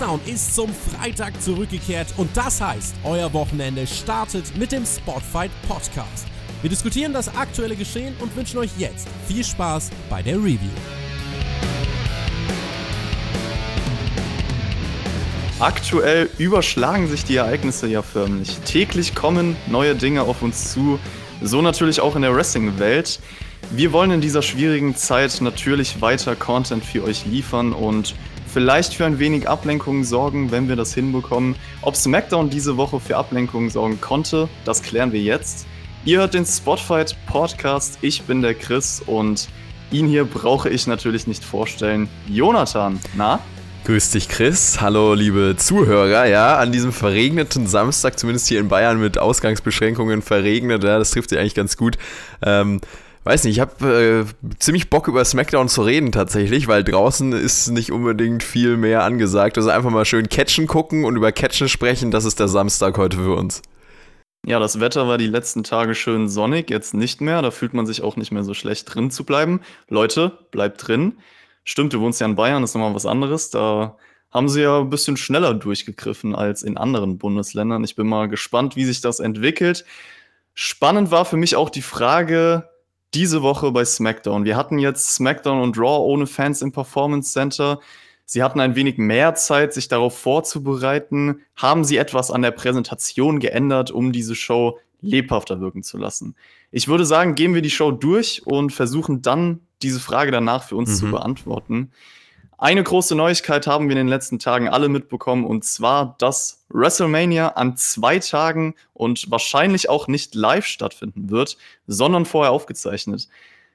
SmackDown ist zum Freitag zurückgekehrt und das heißt, euer Wochenende startet mit dem Spotfight Podcast. Wir diskutieren das aktuelle Geschehen und wünschen euch jetzt viel Spaß bei der Review. Aktuell überschlagen sich die Ereignisse ja förmlich. Täglich kommen neue Dinge auf uns zu, so natürlich auch in der Wrestling-Welt. Wir wollen in dieser schwierigen Zeit natürlich weiter Content für euch liefern und vielleicht für ein wenig Ablenkung sorgen, wenn wir das hinbekommen. Ob SmackDown diese Woche für Ablenkung sorgen konnte, das klären wir jetzt. Ihr hört den Spotfight Podcast. Ich bin der Chris und ihn hier brauche ich natürlich nicht vorstellen. Jonathan, na? Grüß dich, Chris. Hallo, liebe Zuhörer. Ja, an diesem verregneten Samstag, zumindest hier in Bayern mit Ausgangsbeschränkungen verregnet, ja, das trifft sich eigentlich ganz gut. Ähm, weiß nicht, ich habe äh, ziemlich Bock über SmackDown zu reden tatsächlich, weil draußen ist nicht unbedingt viel mehr angesagt. Also einfach mal schön Catchen gucken und über Catchen sprechen, das ist der Samstag heute für uns. Ja, das Wetter war die letzten Tage schön sonnig, jetzt nicht mehr. Da fühlt man sich auch nicht mehr so schlecht drin zu bleiben. Leute, bleibt drin. Stimmt, du wohnst ja in Bayern, das ist nochmal was anderes. Da haben sie ja ein bisschen schneller durchgegriffen als in anderen Bundesländern. Ich bin mal gespannt, wie sich das entwickelt. Spannend war für mich auch die Frage, diese Woche bei SmackDown. Wir hatten jetzt SmackDown und Raw ohne Fans im Performance Center. Sie hatten ein wenig mehr Zeit, sich darauf vorzubereiten. Haben Sie etwas an der Präsentation geändert, um diese Show lebhafter wirken zu lassen? Ich würde sagen, gehen wir die Show durch und versuchen dann diese Frage danach für uns mhm. zu beantworten. Eine große Neuigkeit haben wir in den letzten Tagen alle mitbekommen, und zwar, dass WrestleMania an zwei Tagen und wahrscheinlich auch nicht live stattfinden wird, sondern vorher aufgezeichnet.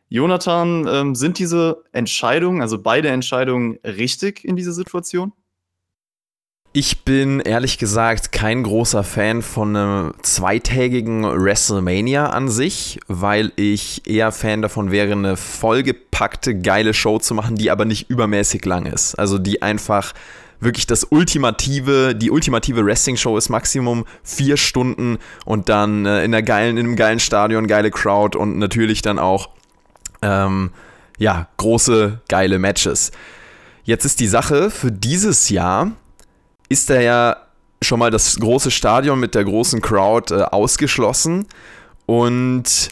Jonathan, ähm, sind diese Entscheidungen, also beide Entscheidungen, richtig in dieser Situation? Ich bin ehrlich gesagt kein großer Fan von einem zweitägigen WrestleMania an sich, weil ich eher Fan davon wäre, eine vollgepackte, geile Show zu machen, die aber nicht übermäßig lang ist. Also die einfach wirklich das ultimative, die ultimative Wrestling-Show ist Maximum vier Stunden und dann äh, in, der geilen, in einem geilen Stadion, geile Crowd und natürlich dann auch ähm, ja, große, geile Matches. Jetzt ist die Sache für dieses Jahr ist da ja schon mal das große Stadion mit der großen Crowd äh, ausgeschlossen. Und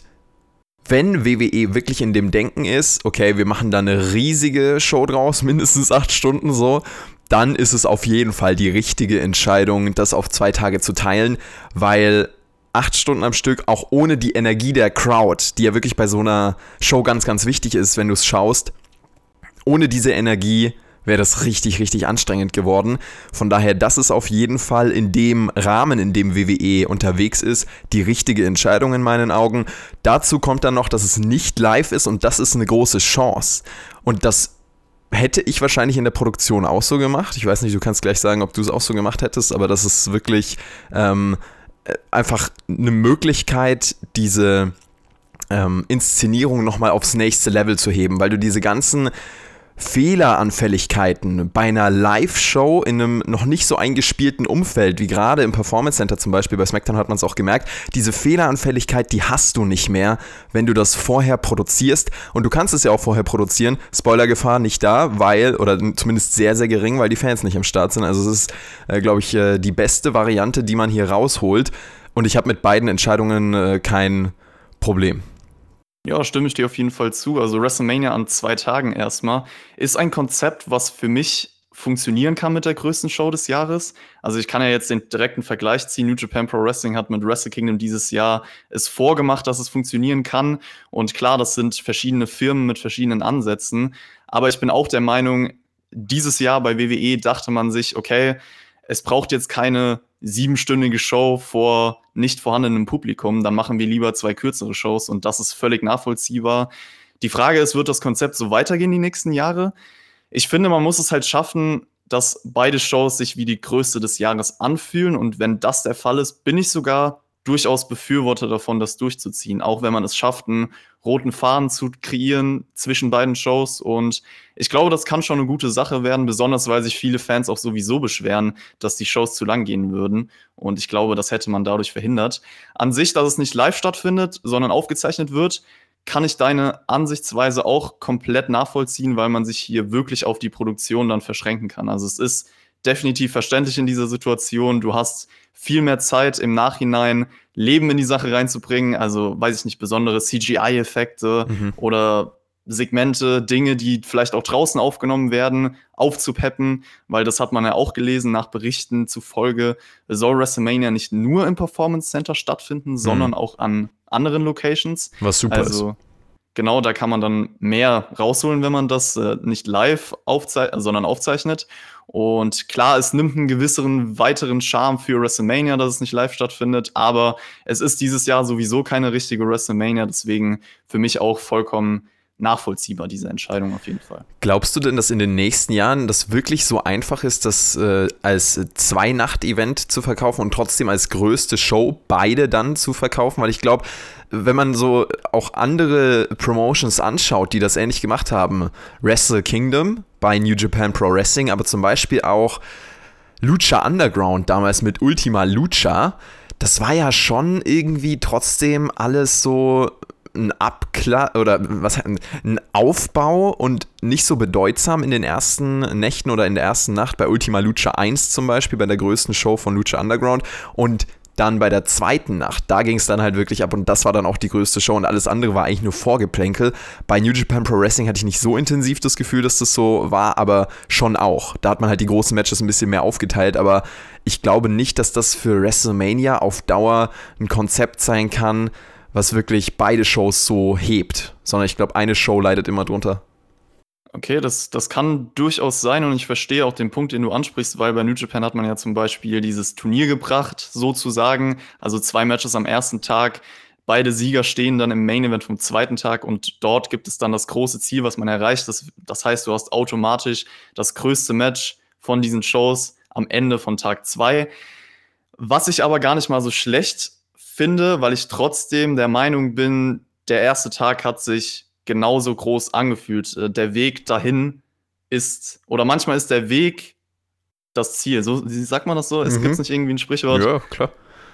wenn WWE wirklich in dem Denken ist, okay, wir machen da eine riesige Show draus, mindestens acht Stunden so, dann ist es auf jeden Fall die richtige Entscheidung, das auf zwei Tage zu teilen, weil acht Stunden am Stück, auch ohne die Energie der Crowd, die ja wirklich bei so einer Show ganz, ganz wichtig ist, wenn du es schaust, ohne diese Energie wäre das richtig, richtig anstrengend geworden. Von daher, das ist auf jeden Fall in dem Rahmen, in dem WWE unterwegs ist, die richtige Entscheidung in meinen Augen. Dazu kommt dann noch, dass es nicht live ist und das ist eine große Chance. Und das hätte ich wahrscheinlich in der Produktion auch so gemacht. Ich weiß nicht, du kannst gleich sagen, ob du es auch so gemacht hättest, aber das ist wirklich ähm, äh, einfach eine Möglichkeit, diese ähm, Inszenierung nochmal aufs nächste Level zu heben, weil du diese ganzen Fehleranfälligkeiten bei einer Live-Show in einem noch nicht so eingespielten Umfeld, wie gerade im Performance Center zum Beispiel, bei SmackDown hat man es auch gemerkt, diese Fehleranfälligkeit, die hast du nicht mehr, wenn du das vorher produzierst. Und du kannst es ja auch vorher produzieren. Spoilergefahr nicht da, weil, oder zumindest sehr, sehr gering, weil die Fans nicht am Start sind. Also es ist, äh, glaube ich, äh, die beste Variante, die man hier rausholt. Und ich habe mit beiden Entscheidungen äh, kein Problem. Ja, stimme ich dir auf jeden Fall zu. Also WrestleMania an zwei Tagen erstmal ist ein Konzept, was für mich funktionieren kann mit der größten Show des Jahres. Also ich kann ja jetzt den direkten Vergleich ziehen. New Japan Pro Wrestling hat mit Wrestle Kingdom dieses Jahr es vorgemacht, dass es funktionieren kann. Und klar, das sind verschiedene Firmen mit verschiedenen Ansätzen. Aber ich bin auch der Meinung, dieses Jahr bei WWE dachte man sich, okay, es braucht jetzt keine siebenstündige Show vor nicht vorhandenem Publikum, dann machen wir lieber zwei kürzere Shows und das ist völlig nachvollziehbar. Die Frage ist, wird das Konzept so weitergehen die nächsten Jahre? Ich finde, man muss es halt schaffen, dass beide Shows sich wie die größte des Jahres anfühlen und wenn das der Fall ist, bin ich sogar durchaus Befürworter davon, das durchzuziehen, auch wenn man es schafft, einen roten Faden zu kreieren zwischen beiden Shows. Und ich glaube, das kann schon eine gute Sache werden, besonders weil sich viele Fans auch sowieso beschweren, dass die Shows zu lang gehen würden. Und ich glaube, das hätte man dadurch verhindert. An sich, dass es nicht live stattfindet, sondern aufgezeichnet wird, kann ich deine Ansichtsweise auch komplett nachvollziehen, weil man sich hier wirklich auf die Produktion dann verschränken kann. Also es ist definitiv verständlich in dieser Situation. Du hast viel mehr Zeit im Nachhinein Leben in die Sache reinzubringen. Also, weiß ich nicht, besondere CGI-Effekte mhm. oder Segmente, Dinge, die vielleicht auch draußen aufgenommen werden, aufzupeppen, weil das hat man ja auch gelesen nach Berichten zufolge, soll WrestleMania nicht nur im Performance Center stattfinden, mhm. sondern auch an anderen Locations. Was super also, ist. Genau, da kann man dann mehr rausholen, wenn man das äh, nicht live aufzeichnet, sondern aufzeichnet. Und klar, es nimmt einen gewisseren weiteren Charme für WrestleMania, dass es nicht live stattfindet, aber es ist dieses Jahr sowieso keine richtige WrestleMania, deswegen für mich auch vollkommen nachvollziehbar, diese Entscheidung auf jeden Fall. Glaubst du denn, dass in den nächsten Jahren das wirklich so einfach ist, das äh, als Zwei-Nacht-Event zu verkaufen und trotzdem als größte Show beide dann zu verkaufen? Weil ich glaube, wenn man so auch andere Promotions anschaut, die das ähnlich gemacht haben, Wrestle Kingdom bei New Japan Pro Wrestling, aber zum Beispiel auch Lucha Underground damals mit Ultima Lucha, das war ja schon irgendwie trotzdem alles so ein Abkla oder was ein Aufbau und nicht so bedeutsam in den ersten Nächten oder in der ersten Nacht bei Ultima Lucha 1 zum Beispiel, bei der größten Show von Lucha Underground. Und dann bei der zweiten Nacht, da ging es dann halt wirklich ab und das war dann auch die größte Show und alles andere war eigentlich nur Vorgeplänkel. Bei New Japan Pro Wrestling hatte ich nicht so intensiv das Gefühl, dass das so war, aber schon auch. Da hat man halt die großen Matches ein bisschen mehr aufgeteilt, aber ich glaube nicht, dass das für WrestleMania auf Dauer ein Konzept sein kann, was wirklich beide Shows so hebt, sondern ich glaube, eine Show leidet immer drunter. Okay, das, das kann durchaus sein und ich verstehe auch den Punkt, den du ansprichst, weil bei New Japan hat man ja zum Beispiel dieses Turnier gebracht, sozusagen. Also zwei Matches am ersten Tag. Beide Sieger stehen dann im Main Event vom zweiten Tag und dort gibt es dann das große Ziel, was man erreicht. Das, das heißt, du hast automatisch das größte Match von diesen Shows am Ende von Tag zwei. Was ich aber gar nicht mal so schlecht finde, weil ich trotzdem der Meinung bin, der erste Tag hat sich genauso groß angefühlt. Äh, der Weg dahin ist, oder manchmal ist der Weg das Ziel. So sagt man das so? Es mhm. gibt nicht irgendwie ein Sprichwort. Ja, klar.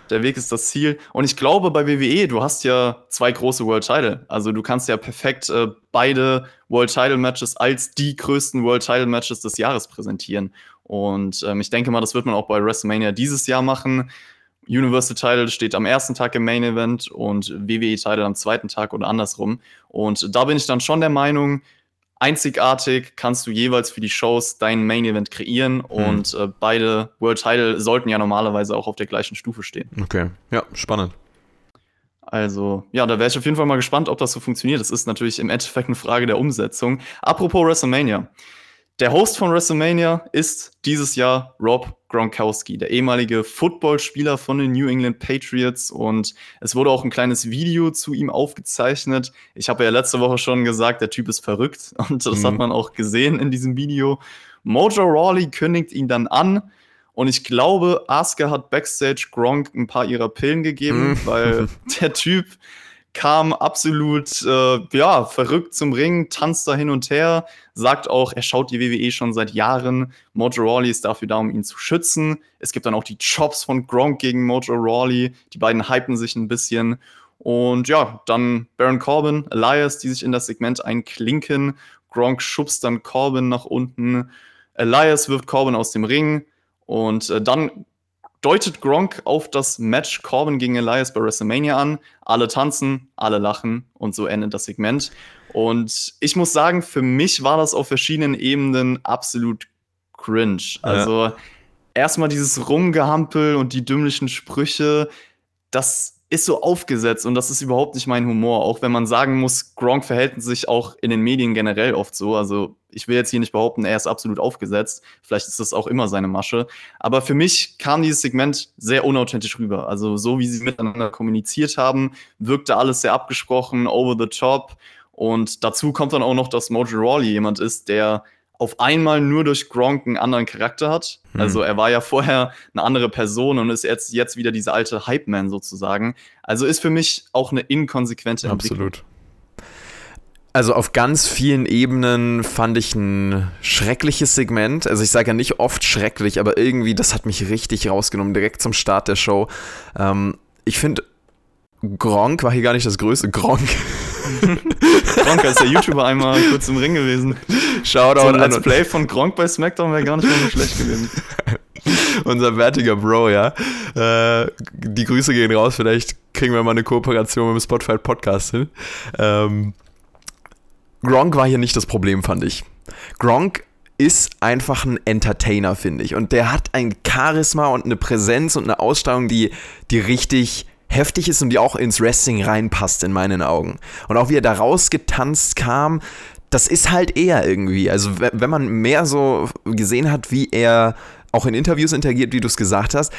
Der Weg ist das Ziel. Und ich glaube, bei WWE, du hast ja zwei große World Title. Also du kannst ja perfekt äh, beide World Title Matches als die größten World Title Matches des Jahres präsentieren. Und ähm, ich denke mal, das wird man auch bei WrestleMania dieses Jahr machen. Universal Title steht am ersten Tag im Main Event und WWE Title am zweiten Tag oder andersrum. Und da bin ich dann schon der Meinung, einzigartig kannst du jeweils für die Shows deinen Main Event kreieren mhm. und äh, beide World Title sollten ja normalerweise auch auf der gleichen Stufe stehen. Okay, ja, spannend. Also, ja, da wäre ich auf jeden Fall mal gespannt, ob das so funktioniert. Das ist natürlich im Endeffekt eine Frage der Umsetzung. Apropos WrestleMania. Der Host von WrestleMania ist dieses Jahr Rob Gronkowski, der ehemalige Footballspieler von den New England Patriots. Und es wurde auch ein kleines Video zu ihm aufgezeichnet. Ich habe ja letzte Woche schon gesagt, der Typ ist verrückt. Und das mhm. hat man auch gesehen in diesem Video. Mojo Rawley kündigt ihn dann an. Und ich glaube, Asuka hat backstage Gronk ein paar ihrer Pillen gegeben, mhm. weil der Typ kam absolut äh, ja, verrückt zum Ring, tanzt da hin und her, sagt auch, er schaut die WWE schon seit Jahren. Mojo Rawley ist dafür da, um ihn zu schützen. Es gibt dann auch die Chops von Gronk gegen Mojo Rawley. Die beiden hypen sich ein bisschen. Und ja, dann Baron Corbin, Elias, die sich in das Segment einklinken. Gronk schubst dann Corbin nach unten. Elias wirft Corbin aus dem Ring. Und äh, dann deutet Gronk auf das Match Corbin gegen Elias bei WrestleMania an. Alle tanzen, alle lachen und so endet das Segment. Und ich muss sagen, für mich war das auf verschiedenen Ebenen absolut cringe. Also ja. erstmal dieses Rumgehampel und die dümmlichen Sprüche, das ist so aufgesetzt und das ist überhaupt nicht mein Humor. Auch wenn man sagen muss, Gronk verhält sich auch in den Medien generell oft so. Also ich will jetzt hier nicht behaupten, er ist absolut aufgesetzt. Vielleicht ist das auch immer seine Masche. Aber für mich kam dieses Segment sehr unauthentisch rüber. Also so wie sie miteinander kommuniziert haben, wirkte alles sehr abgesprochen, over the top. Und dazu kommt dann auch noch, dass Mojo Rawley jemand ist, der auf einmal nur durch Gronk einen anderen Charakter hat. Hm. Also er war ja vorher eine andere Person und ist jetzt, jetzt wieder dieser alte Hype-Man sozusagen. Also ist für mich auch eine inkonsequente Entwicklung. Absolut. Also auf ganz vielen Ebenen fand ich ein schreckliches Segment. Also ich sage ja nicht oft schrecklich, aber irgendwie, das hat mich richtig rausgenommen, direkt zum Start der Show. Ähm, ich finde, Gronk war hier gar nicht das größte. Gronk. Gronk als der YouTuber einmal kurz im Ring gewesen. Shoutout So ein Let's Play von Gronk bei SmackDown wäre gar nicht mal so schlecht gewesen. unser wertiger Bro, ja. Äh, die Grüße gehen raus, vielleicht kriegen wir mal eine Kooperation mit dem Spotify Podcast hin. Ähm, Gronk war hier nicht das Problem, fand ich. Gronk ist einfach ein Entertainer, finde ich. Und der hat ein Charisma und eine Präsenz und eine Ausstrahlung, die, die richtig heftig ist und die auch ins Wrestling reinpasst, in meinen Augen. Und auch wie er da rausgetanzt kam, das ist halt er irgendwie. Also, we- wenn man mehr so gesehen hat, wie er auch in Interviews interagiert, wie du es gesagt hast,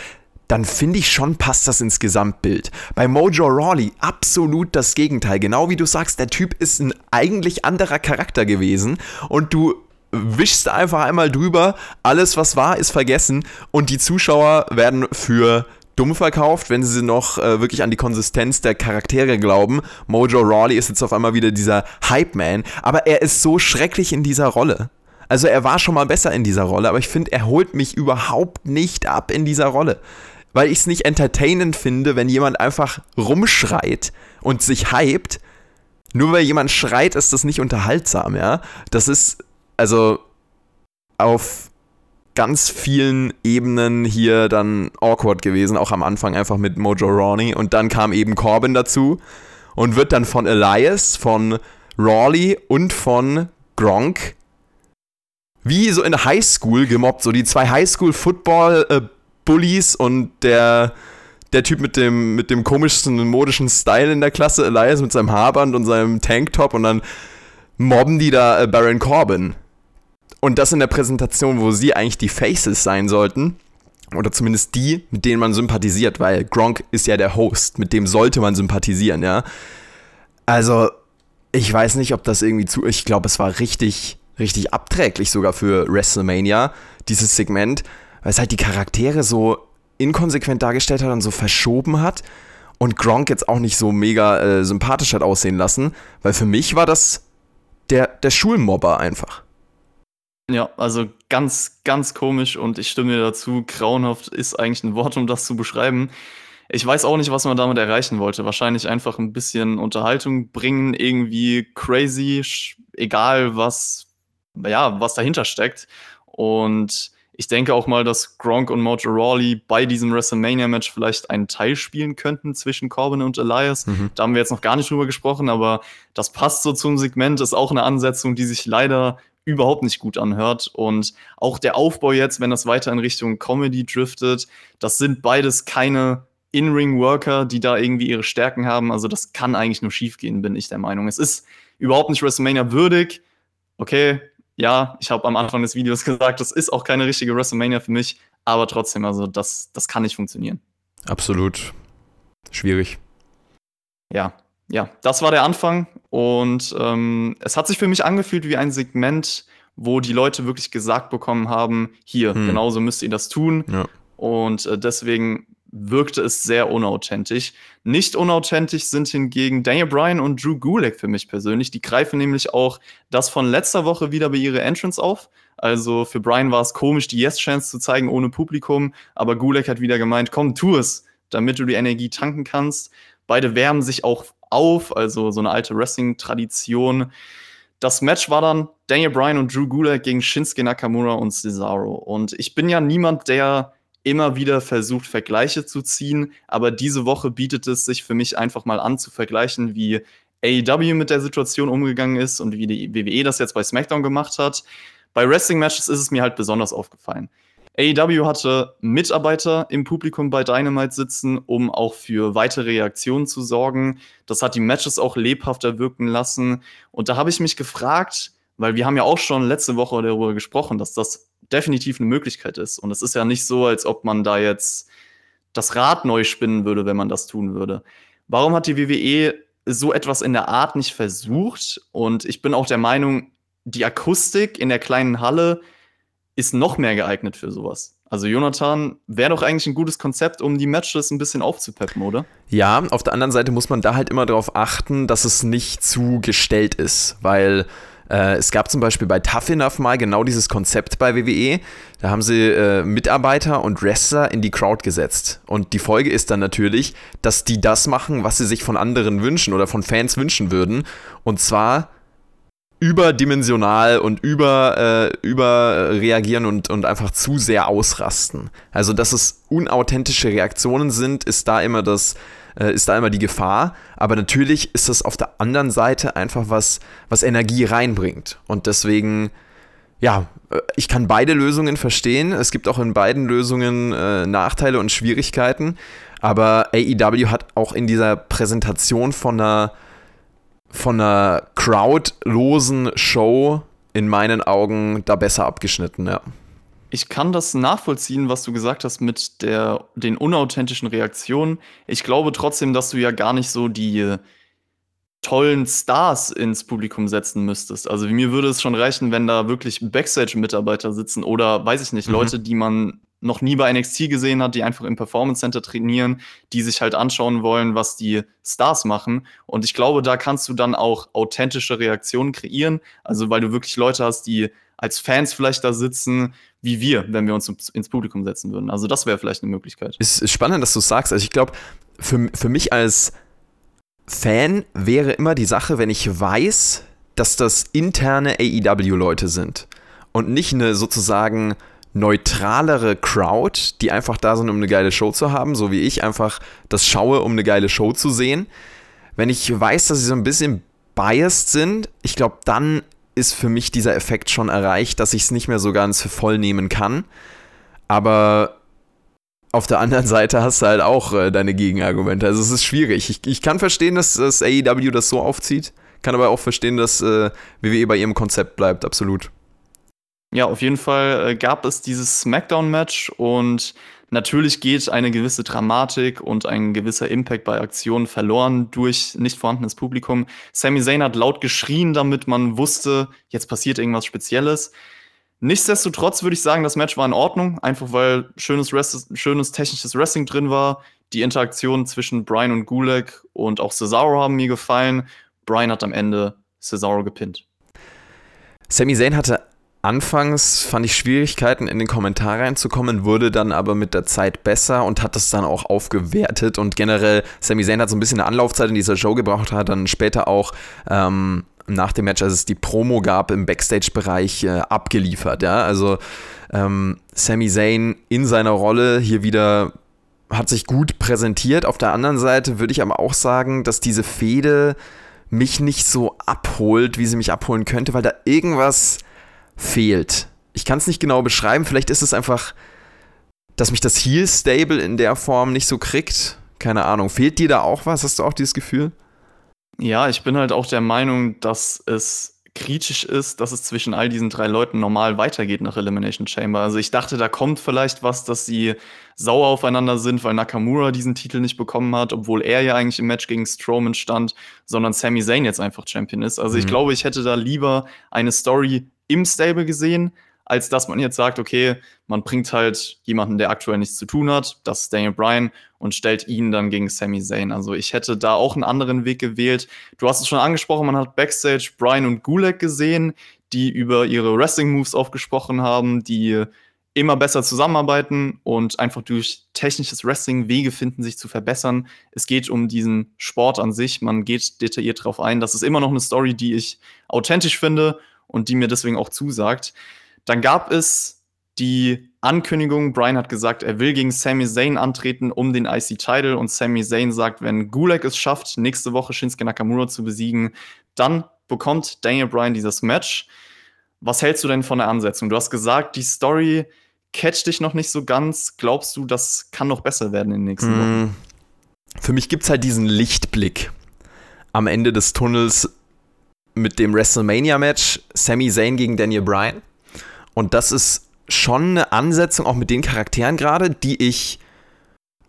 dann finde ich schon, passt das ins Gesamtbild. Bei Mojo Rawley absolut das Gegenteil. Genau wie du sagst, der Typ ist ein eigentlich anderer Charakter gewesen und du wischst einfach einmal drüber, alles was war, ist vergessen und die Zuschauer werden für dumm verkauft, wenn sie noch äh, wirklich an die Konsistenz der Charaktere glauben. Mojo Rawley ist jetzt auf einmal wieder dieser Hype-Man, aber er ist so schrecklich in dieser Rolle. Also er war schon mal besser in dieser Rolle, aber ich finde, er holt mich überhaupt nicht ab in dieser Rolle. Weil ich es nicht entertainend finde, wenn jemand einfach rumschreit und sich hypt. Nur weil jemand schreit, ist das nicht unterhaltsam, ja. Das ist, also, auf ganz vielen Ebenen hier dann awkward gewesen, auch am Anfang einfach mit Mojo Rawley. Und dann kam eben Corbin dazu und wird dann von Elias, von Rawley und von Gronk wie so in Highschool gemobbt, so die zwei Highschool-Football-Bullies und der, der Typ mit dem, mit dem komischsten modischen Style in der Klasse, Elias mit seinem Haarband und seinem Tanktop und dann mobben die da äh, Baron Corbin. Und das in der Präsentation, wo sie eigentlich die Faces sein sollten. Oder zumindest die, mit denen man sympathisiert, weil Gronk ist ja der Host, mit dem sollte man sympathisieren, ja. Also, ich weiß nicht, ob das irgendwie zu. Ich glaube, es war richtig, richtig abträglich sogar für WrestleMania, dieses Segment, weil es halt die Charaktere so inkonsequent dargestellt hat und so verschoben hat und Gronk jetzt auch nicht so mega äh, sympathisch hat aussehen lassen, weil für mich war das der, der Schulmobber einfach. Ja, also ganz, ganz komisch und ich stimme dir dazu. Grauenhaft ist eigentlich ein Wort, um das zu beschreiben. Ich weiß auch nicht, was man damit erreichen wollte. Wahrscheinlich einfach ein bisschen Unterhaltung bringen, irgendwie crazy, egal was, ja, was dahinter steckt. Und ich denke auch mal, dass Gronk und Mojo Rawley bei diesem WrestleMania-Match vielleicht einen Teil spielen könnten zwischen Corbin und Elias. Mhm. Da haben wir jetzt noch gar nicht drüber gesprochen, aber das passt so zum Segment, ist auch eine Ansetzung, die sich leider überhaupt nicht gut anhört. Und auch der Aufbau jetzt, wenn das weiter in Richtung Comedy driftet, das sind beides keine In-Ring-Worker, die da irgendwie ihre Stärken haben. Also das kann eigentlich nur schiefgehen, bin ich der Meinung. Es ist überhaupt nicht WrestleMania würdig. Okay, ja, ich habe am Anfang des Videos gesagt, das ist auch keine richtige WrestleMania für mich, aber trotzdem, also das, das kann nicht funktionieren. Absolut schwierig. Ja, ja, das war der Anfang und ähm, es hat sich für mich angefühlt wie ein Segment, wo die Leute wirklich gesagt bekommen haben, hier, Hm. genauso müsst ihr das tun. Ja. Und äh, deswegen wirkte es sehr unauthentisch. Nicht unauthentisch sind hingegen Daniel Bryan und Drew Gulak für mich persönlich. Die greifen nämlich auch das von letzter Woche wieder bei ihrer Entrance auf. Also für Bryan war es komisch, die Yes-Chance zu zeigen ohne Publikum, aber Gulak hat wieder gemeint, komm, tu es, damit du die Energie tanken kannst. Beide wärmen sich auch auf, also so eine alte Wrestling-Tradition. Das Match war dann Daniel Bryan und Drew Gulak gegen Shinsuke Nakamura und Cesaro. Und ich bin ja niemand, der immer wieder versucht, Vergleiche zu ziehen, aber diese Woche bietet es sich für mich einfach mal an zu vergleichen, wie AEW mit der Situation umgegangen ist und wie die WWE das jetzt bei SmackDown gemacht hat. Bei Wrestling-Matches ist es mir halt besonders aufgefallen. AEW hatte Mitarbeiter im Publikum bei Dynamite sitzen, um auch für weitere Reaktionen zu sorgen. Das hat die Matches auch lebhafter wirken lassen. Und da habe ich mich gefragt, weil wir haben ja auch schon letzte Woche darüber gesprochen, dass das definitiv eine Möglichkeit ist. Und es ist ja nicht so, als ob man da jetzt das Rad neu spinnen würde, wenn man das tun würde. Warum hat die WWE so etwas in der Art nicht versucht? Und ich bin auch der Meinung, die Akustik in der kleinen Halle ist noch mehr geeignet für sowas. Also Jonathan, wäre doch eigentlich ein gutes Konzept, um die Matches ein bisschen aufzupeppen, oder? Ja, auf der anderen Seite muss man da halt immer darauf achten, dass es nicht zu gestellt ist, weil Äh, es gab zum Beispiel bei Tough Enough mal genau dieses Konzept bei WWE. Da haben sie äh, Mitarbeiter und Wrestler in die Crowd gesetzt. Und die Folge ist dann natürlich, dass die das machen, was sie sich von anderen wünschen oder von Fans wünschen würden. Und zwar überdimensional und über, äh, überreagieren und, und einfach zu sehr ausrasten. Also, dass es unauthentische Reaktionen sind, ist da immer das, äh, ist da immer die Gefahr. Aber natürlich ist das auf der anderen Seite einfach was, was Energie reinbringt. Und deswegen, ja, äh, ich kann beide Lösungen verstehen. Es gibt auch in beiden Lösungen äh, Nachteile und Schwierigkeiten. Aber AEW hat auch in dieser Präsentation von einer von einer crowdlosen Show in meinen Augen da besser abgeschnitten, ja. Ich kann das nachvollziehen, was du gesagt hast mit der, den unauthentischen Reaktionen. Ich glaube trotzdem, dass du ja gar nicht so die tollen Stars ins Publikum setzen müsstest. Also mir würde es schon reichen, wenn da wirklich Backstage-Mitarbeiter sitzen oder weiß ich nicht, mhm. Leute, die man noch nie bei NXT gesehen hat, die einfach im Performance Center trainieren, die sich halt anschauen wollen, was die Stars machen. Und ich glaube, da kannst du dann auch authentische Reaktionen kreieren. Also, weil du wirklich Leute hast, die als Fans vielleicht da sitzen, wie wir, wenn wir uns ins Publikum setzen würden. Also, das wäre vielleicht eine Möglichkeit. Es ist spannend, dass du sagst. Also, ich glaube, für, für mich als Fan wäre immer die Sache, wenn ich weiß, dass das interne AEW-Leute sind und nicht eine sozusagen neutralere Crowd, die einfach da sind, um eine geile Show zu haben, so wie ich einfach das schaue, um eine geile Show zu sehen. Wenn ich weiß, dass sie so ein bisschen biased sind, ich glaube, dann ist für mich dieser Effekt schon erreicht, dass ich es nicht mehr so ganz für voll nehmen kann. Aber auf der anderen Seite hast du halt auch äh, deine Gegenargumente. Also es ist schwierig. Ich, ich kann verstehen, dass das AEW das so aufzieht, kann aber auch verstehen, dass äh, WWE bei ihrem Konzept bleibt, absolut. Ja, auf jeden Fall äh, gab es dieses Smackdown-Match und natürlich geht eine gewisse Dramatik und ein gewisser Impact bei Aktionen verloren durch nicht vorhandenes Publikum. Sami Zayn hat laut geschrien, damit man wusste, jetzt passiert irgendwas Spezielles. Nichtsdestotrotz würde ich sagen, das Match war in Ordnung, einfach weil schönes, Rest schönes technisches Wrestling drin war. Die Interaktion zwischen Brian und Gulak und auch Cesaro haben mir gefallen. Brian hat am Ende Cesaro gepinnt. Sami Zayn hatte Anfangs fand ich Schwierigkeiten in den Kommentar reinzukommen, wurde dann aber mit der Zeit besser und hat das dann auch aufgewertet und generell Sami Zayn hat so ein bisschen eine Anlaufzeit in dieser Show gebraucht, hat dann später auch ähm, nach dem Match, als es die Promo gab im Backstage-Bereich, äh, abgeliefert. Ja? Also ähm, Sami Zayn in seiner Rolle hier wieder hat sich gut präsentiert. Auf der anderen Seite würde ich aber auch sagen, dass diese Fehde mich nicht so abholt, wie sie mich abholen könnte, weil da irgendwas fehlt. Ich kann es nicht genau beschreiben, vielleicht ist es einfach, dass mich das Heal-Stable in der Form nicht so kriegt. Keine Ahnung. Fehlt dir da auch was? Hast du auch dieses Gefühl? Ja, ich bin halt auch der Meinung, dass es kritisch ist, dass es zwischen all diesen drei Leuten normal weitergeht nach Elimination Chamber. Also ich dachte, da kommt vielleicht was, dass sie sauer aufeinander sind, weil Nakamura diesen Titel nicht bekommen hat, obwohl er ja eigentlich im Match gegen Strowman stand, sondern Sami Zayn jetzt einfach Champion ist. Also mhm. ich glaube, ich hätte da lieber eine Story im Stable gesehen, als dass man jetzt sagt, okay, man bringt halt jemanden, der aktuell nichts zu tun hat, das ist Daniel Bryan, und stellt ihn dann gegen Sami Zayn. Also ich hätte da auch einen anderen Weg gewählt. Du hast es schon angesprochen, man hat Backstage Bryan und Gulak gesehen, die über ihre Wrestling-Moves aufgesprochen haben, die immer besser zusammenarbeiten und einfach durch technisches Wrestling Wege finden, sich zu verbessern. Es geht um diesen Sport an sich. Man geht detailliert darauf ein. Das ist immer noch eine Story, die ich authentisch finde und die mir deswegen auch zusagt. Dann gab es die Ankündigung, Brian hat gesagt, er will gegen Sami Zayn antreten um den IC-Title und Sami Zayn sagt, wenn Gulak es schafft, nächste Woche Shinsuke Nakamura zu besiegen, dann bekommt Daniel Bryan dieses Match. Was hältst du denn von der Ansetzung? Du hast gesagt, die Story catcht dich noch nicht so ganz. Glaubst du, das kann noch besser werden in den nächsten Wochen? Hm. Für mich gibt es halt diesen Lichtblick am Ende des Tunnels, mit dem WrestleMania-Match Sami Zayn gegen Daniel Bryan. Und das ist schon eine Ansetzung, auch mit den Charakteren gerade, die ich,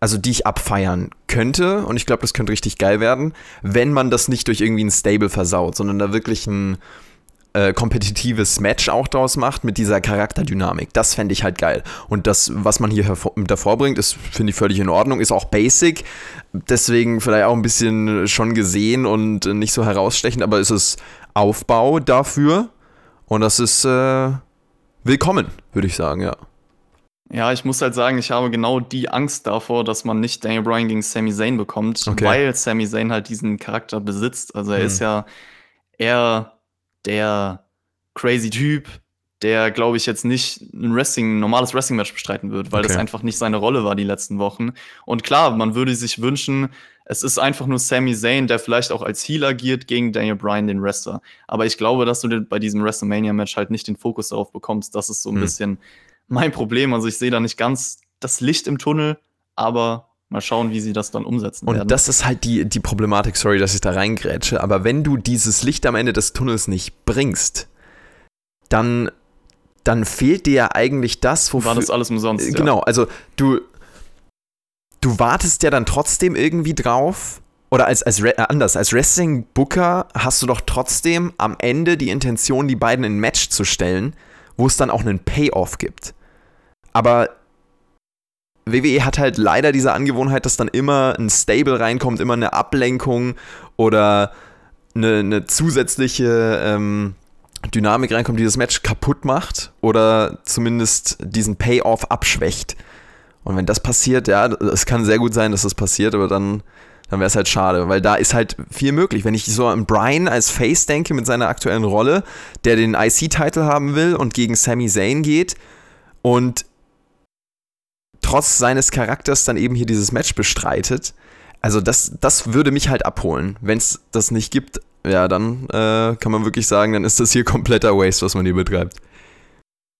also die ich abfeiern könnte. Und ich glaube, das könnte richtig geil werden, wenn man das nicht durch irgendwie ein Stable versaut, sondern da wirklich ein, äh, kompetitives Match auch draus macht mit dieser Charakterdynamik. Das fände ich halt geil. Und das, was man hier davor bringt, ist, finde ich völlig in Ordnung, ist auch basic. Deswegen vielleicht auch ein bisschen schon gesehen und nicht so herausstechend, aber es ist Aufbau dafür. Und das ist äh, willkommen, würde ich sagen, ja. Ja, ich muss halt sagen, ich habe genau die Angst davor, dass man nicht Daniel Bryan gegen Sami Zayn bekommt, okay. weil Sami Zayn halt diesen Charakter besitzt. Also er hm. ist ja eher der crazy Typ, der, glaube ich, jetzt nicht ein Wrestling, ein normales Wrestling-Match bestreiten wird, weil okay. das einfach nicht seine Rolle war die letzten Wochen. Und klar, man würde sich wünschen, es ist einfach nur Sami Zayn, der vielleicht auch als Heel agiert gegen Daniel Bryan, den Wrestler. Aber ich glaube, dass du bei diesem WrestleMania-Match halt nicht den Fokus darauf bekommst. Das ist so ein hm. bisschen mein Problem. Also ich sehe da nicht ganz das Licht im Tunnel, aber mal schauen, wie sie das dann umsetzen und werden. das ist halt die, die Problematik, sorry, dass ich da reingrätsche, aber wenn du dieses Licht am Ende des Tunnels nicht bringst, dann, dann fehlt dir ja eigentlich das, wofür... War das alles umsonst, äh, Genau, also du, du wartest ja dann trotzdem irgendwie drauf, oder als, als äh, anders, als Wrestling-Booker hast du doch trotzdem am Ende die Intention, die beiden in ein Match zu stellen, wo es dann auch einen Payoff gibt. Aber WWE hat halt leider diese Angewohnheit, dass dann immer ein Stable reinkommt, immer eine Ablenkung oder eine, eine zusätzliche ähm, Dynamik reinkommt, die das Match kaputt macht oder zumindest diesen Payoff abschwächt. Und wenn das passiert, ja, es kann sehr gut sein, dass das passiert, aber dann, dann wäre es halt schade, weil da ist halt viel möglich. Wenn ich so an Brian als Face denke mit seiner aktuellen Rolle, der den IC-Title haben will und gegen Sami Zayn geht und trotz seines Charakters dann eben hier dieses Match bestreitet. Also das, das würde mich halt abholen. Wenn es das nicht gibt, ja, dann äh, kann man wirklich sagen, dann ist das hier kompletter Waste, was man hier betreibt.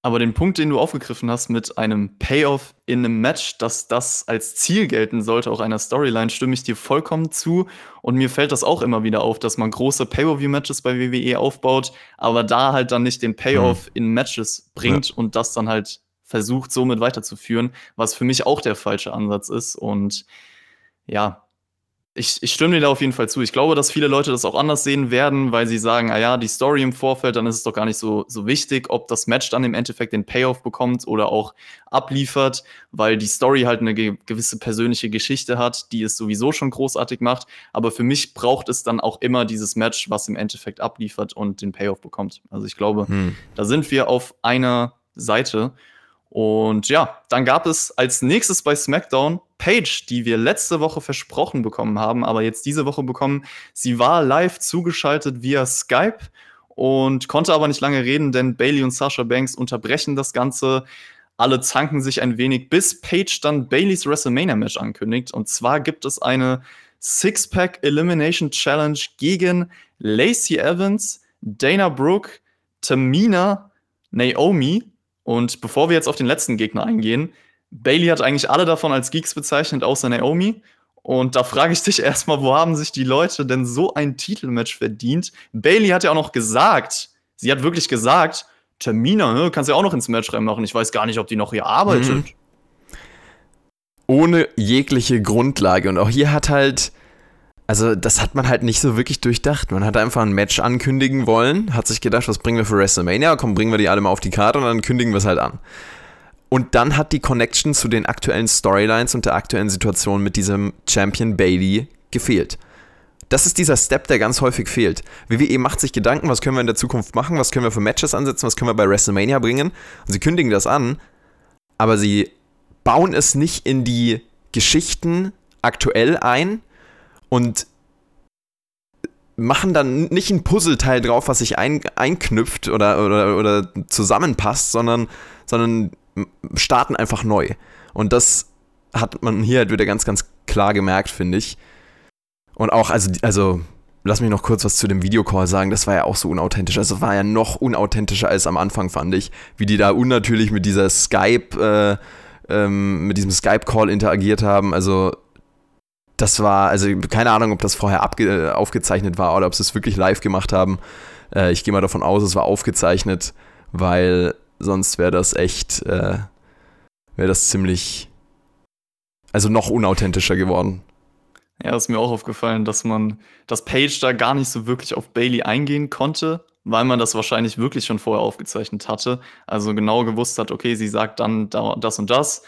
Aber den Punkt, den du aufgegriffen hast mit einem Payoff in einem Match, dass das als Ziel gelten sollte, auch einer Storyline, stimme ich dir vollkommen zu. Und mir fällt das auch immer wieder auf, dass man große Pay-Per-View-Matches bei WWE aufbaut, aber da halt dann nicht den Payoff hm. in Matches bringt ja. und das dann halt versucht, somit weiterzuführen, was für mich auch der falsche Ansatz ist. Und ja, ich, ich stimme dir da auf jeden Fall zu. Ich glaube, dass viele Leute das auch anders sehen werden, weil sie sagen, ah ja, die Story im Vorfeld, dann ist es doch gar nicht so, so wichtig, ob das Match dann im Endeffekt den Payoff bekommt oder auch abliefert, weil die Story halt eine ge gewisse persönliche Geschichte hat, die es sowieso schon großartig macht. Aber für mich braucht es dann auch immer dieses Match, was im Endeffekt abliefert und den Payoff bekommt. Also ich glaube, hm. da sind wir auf einer Seite. Und ja, dann gab es als nächstes bei SmackDown Paige, die wir letzte Woche versprochen bekommen haben, aber jetzt diese Woche bekommen. Sie war live zugeschaltet via Skype und konnte aber nicht lange reden, denn Bailey und Sasha Banks unterbrechen das Ganze. Alle zanken sich ein wenig, bis Paige dann Baileys WrestleMania-Match ankündigt. Und zwar gibt es eine Six-Pack Elimination Challenge gegen Lacey Evans, Dana Brooke, Tamina, Naomi und bevor wir jetzt auf den letzten Gegner eingehen, Bailey hat eigentlich alle davon als Geeks bezeichnet, außer Naomi. Und da frage ich dich erstmal, wo haben sich die Leute denn so ein Titelmatch verdient? Bailey hat ja auch noch gesagt, sie hat wirklich gesagt, Termina, ne, kannst ja auch noch ins Match reinmachen. Ich weiß gar nicht, ob die noch hier arbeitet. Mhm. Ohne jegliche Grundlage. Und auch hier hat halt also das hat man halt nicht so wirklich durchdacht. Man hat einfach ein Match ankündigen wollen, hat sich gedacht, was bringen wir für WrestleMania? Komm, bringen wir die alle mal auf die Karte und dann kündigen wir es halt an. Und dann hat die Connection zu den aktuellen Storylines und der aktuellen Situation mit diesem Champion Bailey gefehlt. Das ist dieser Step, der ganz häufig fehlt. WWE macht sich Gedanken, was können wir in der Zukunft machen, was können wir für Matches ansetzen, was können wir bei WrestleMania bringen. Und sie kündigen das an, aber sie bauen es nicht in die Geschichten aktuell ein, und machen dann nicht ein Puzzleteil drauf, was sich ein, einknüpft oder, oder, oder zusammenpasst, sondern, sondern starten einfach neu. Und das hat man hier halt wieder ganz, ganz klar gemerkt, finde ich. Und auch, also, also, lass mich noch kurz was zu dem Videocall sagen, das war ja auch so unauthentisch. Also war ja noch unauthentischer als am Anfang, fand ich. Wie die da unnatürlich mit dieser Skype, äh, ähm, mit diesem Skype-Call interagiert haben. Also das war, also keine Ahnung, ob das vorher aufgezeichnet war oder ob sie es wirklich live gemacht haben. Äh, ich gehe mal davon aus, es war aufgezeichnet, weil sonst wäre das echt, äh, wäre das ziemlich, also noch unauthentischer geworden. Ja, ist mir auch aufgefallen, dass man, dass Page da gar nicht so wirklich auf Bailey eingehen konnte. weil man das wahrscheinlich wirklich schon vorher aufgezeichnet hatte. Also genau gewusst hat, okay, sie sagt dann das und das.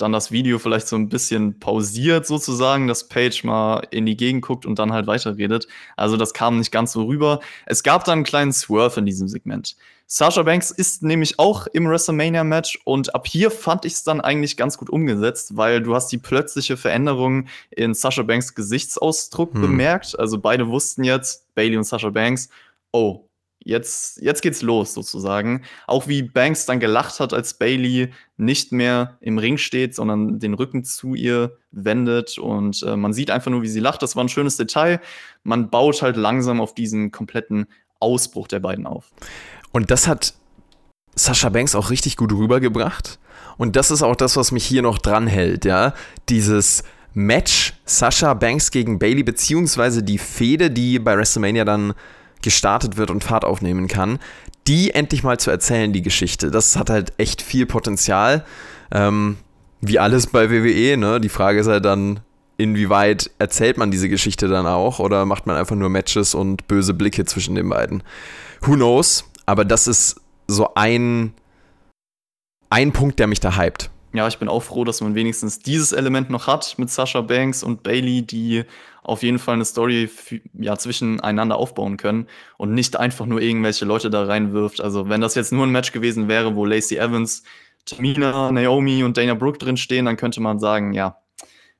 Dann das Video vielleicht so ein bisschen pausiert sozusagen, dass Paige mal in die Gegend guckt und dann halt weiterredet. Also das kam nicht ganz so rüber. Es gab dann einen kleinen Swerve in diesem Segment. Sasha Banks ist nämlich auch im WrestleMania-Match und ab hier fand ich es dann eigentlich ganz gut umgesetzt, weil du hast die plötzliche Veränderung in Sasha Banks Gesichtsausdruck hm. bemerkt. Also beide wussten jetzt, Bailey und Sasha Banks, oh, jetzt, jetzt geht's los sozusagen. Auch wie Banks dann gelacht hat, als Bailey nicht mehr im Ring steht, sondern den Rücken zu ihr wendet und äh, man sieht einfach nur, wie sie lacht. Das war ein schönes Detail. Man baut halt langsam auf diesen kompletten Ausbruch der beiden auf. Und das hat Sascha Banks auch richtig gut rübergebracht. Und das ist auch das, was mich hier noch dran hält, ja. Dieses Match Sascha Banks gegen Bailey, beziehungsweise die Fehde, die bei WrestleMania dann gestartet wird und Fahrt aufnehmen kann, die endlich mal zu erzählen, die Geschichte. Das hat halt echt viel Potenzial. Ähm, wie alles bei WWE, ne? Die Frage ist halt dann, inwieweit erzählt man diese Geschichte dann auch oder macht man einfach nur Matches und böse Blicke zwischen den beiden? Who knows? Aber das ist so ein, ein Punkt, der mich da hypt ja, ich bin auch froh, dass man wenigstens dieses Element noch hat mit Sasha Banks und Bailey, die auf jeden Fall eine Story ja, zwischeneinander aufbauen können und nicht einfach nur irgendwelche Leute da reinwirft. Also, wenn das jetzt nur ein Match gewesen wäre, wo Lacey Evans, Tamina, Naomi und Dana Brooke drin stehen, dann könnte man sagen, ja,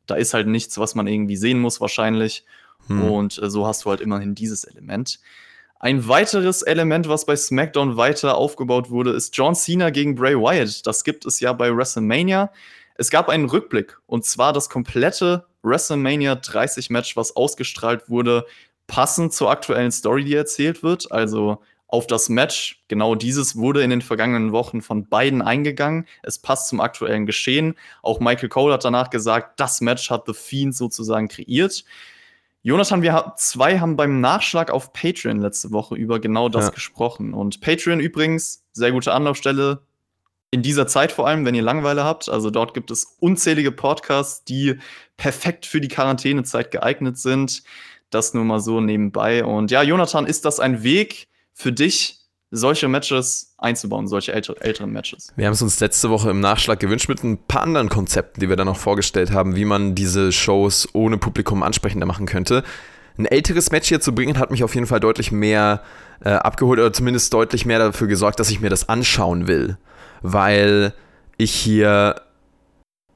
da ist halt nichts, was man irgendwie sehen muss, wahrscheinlich. Hm. Und äh, so hast du halt immerhin dieses Element. Ein weiteres Element, was bei SmackDown weiter aufgebaut wurde, ist John Cena gegen Bray Wyatt. Das gibt es ja bei WrestleMania. Es gab einen Rückblick und zwar das komplette WrestleMania 30 Match, was ausgestrahlt wurde, passend zur aktuellen Story, die erzählt wird. Also auf das Match, genau dieses wurde in den vergangenen Wochen von beiden eingegangen. Es passt zum aktuellen Geschehen. Auch Michael Cole hat danach gesagt, das Match hat The Fiend sozusagen kreiert. Jonathan, wir zwei haben beim Nachschlag auf Patreon letzte Woche über genau das ja. gesprochen. Und Patreon übrigens, sehr gute Anlaufstelle. In dieser Zeit vor allem, wenn ihr Langeweile habt. Also dort gibt es unzählige Podcasts, die perfekt für die Quarantänezeit geeignet sind. Das nur mal so nebenbei. Und ja, Jonathan, ist das ein Weg für dich, solche Matches einzubauen, solche älter, älteren Matches. Wir haben es uns letzte Woche im Nachschlag gewünscht mit ein paar anderen Konzepten, die wir dann noch vorgestellt haben, wie man diese Shows ohne Publikum ansprechender machen könnte. Ein älteres Match hier zu bringen, hat mich auf jeden Fall deutlich mehr äh, abgeholt oder zumindest deutlich mehr dafür gesorgt, dass ich mir das anschauen will. Weil ich hier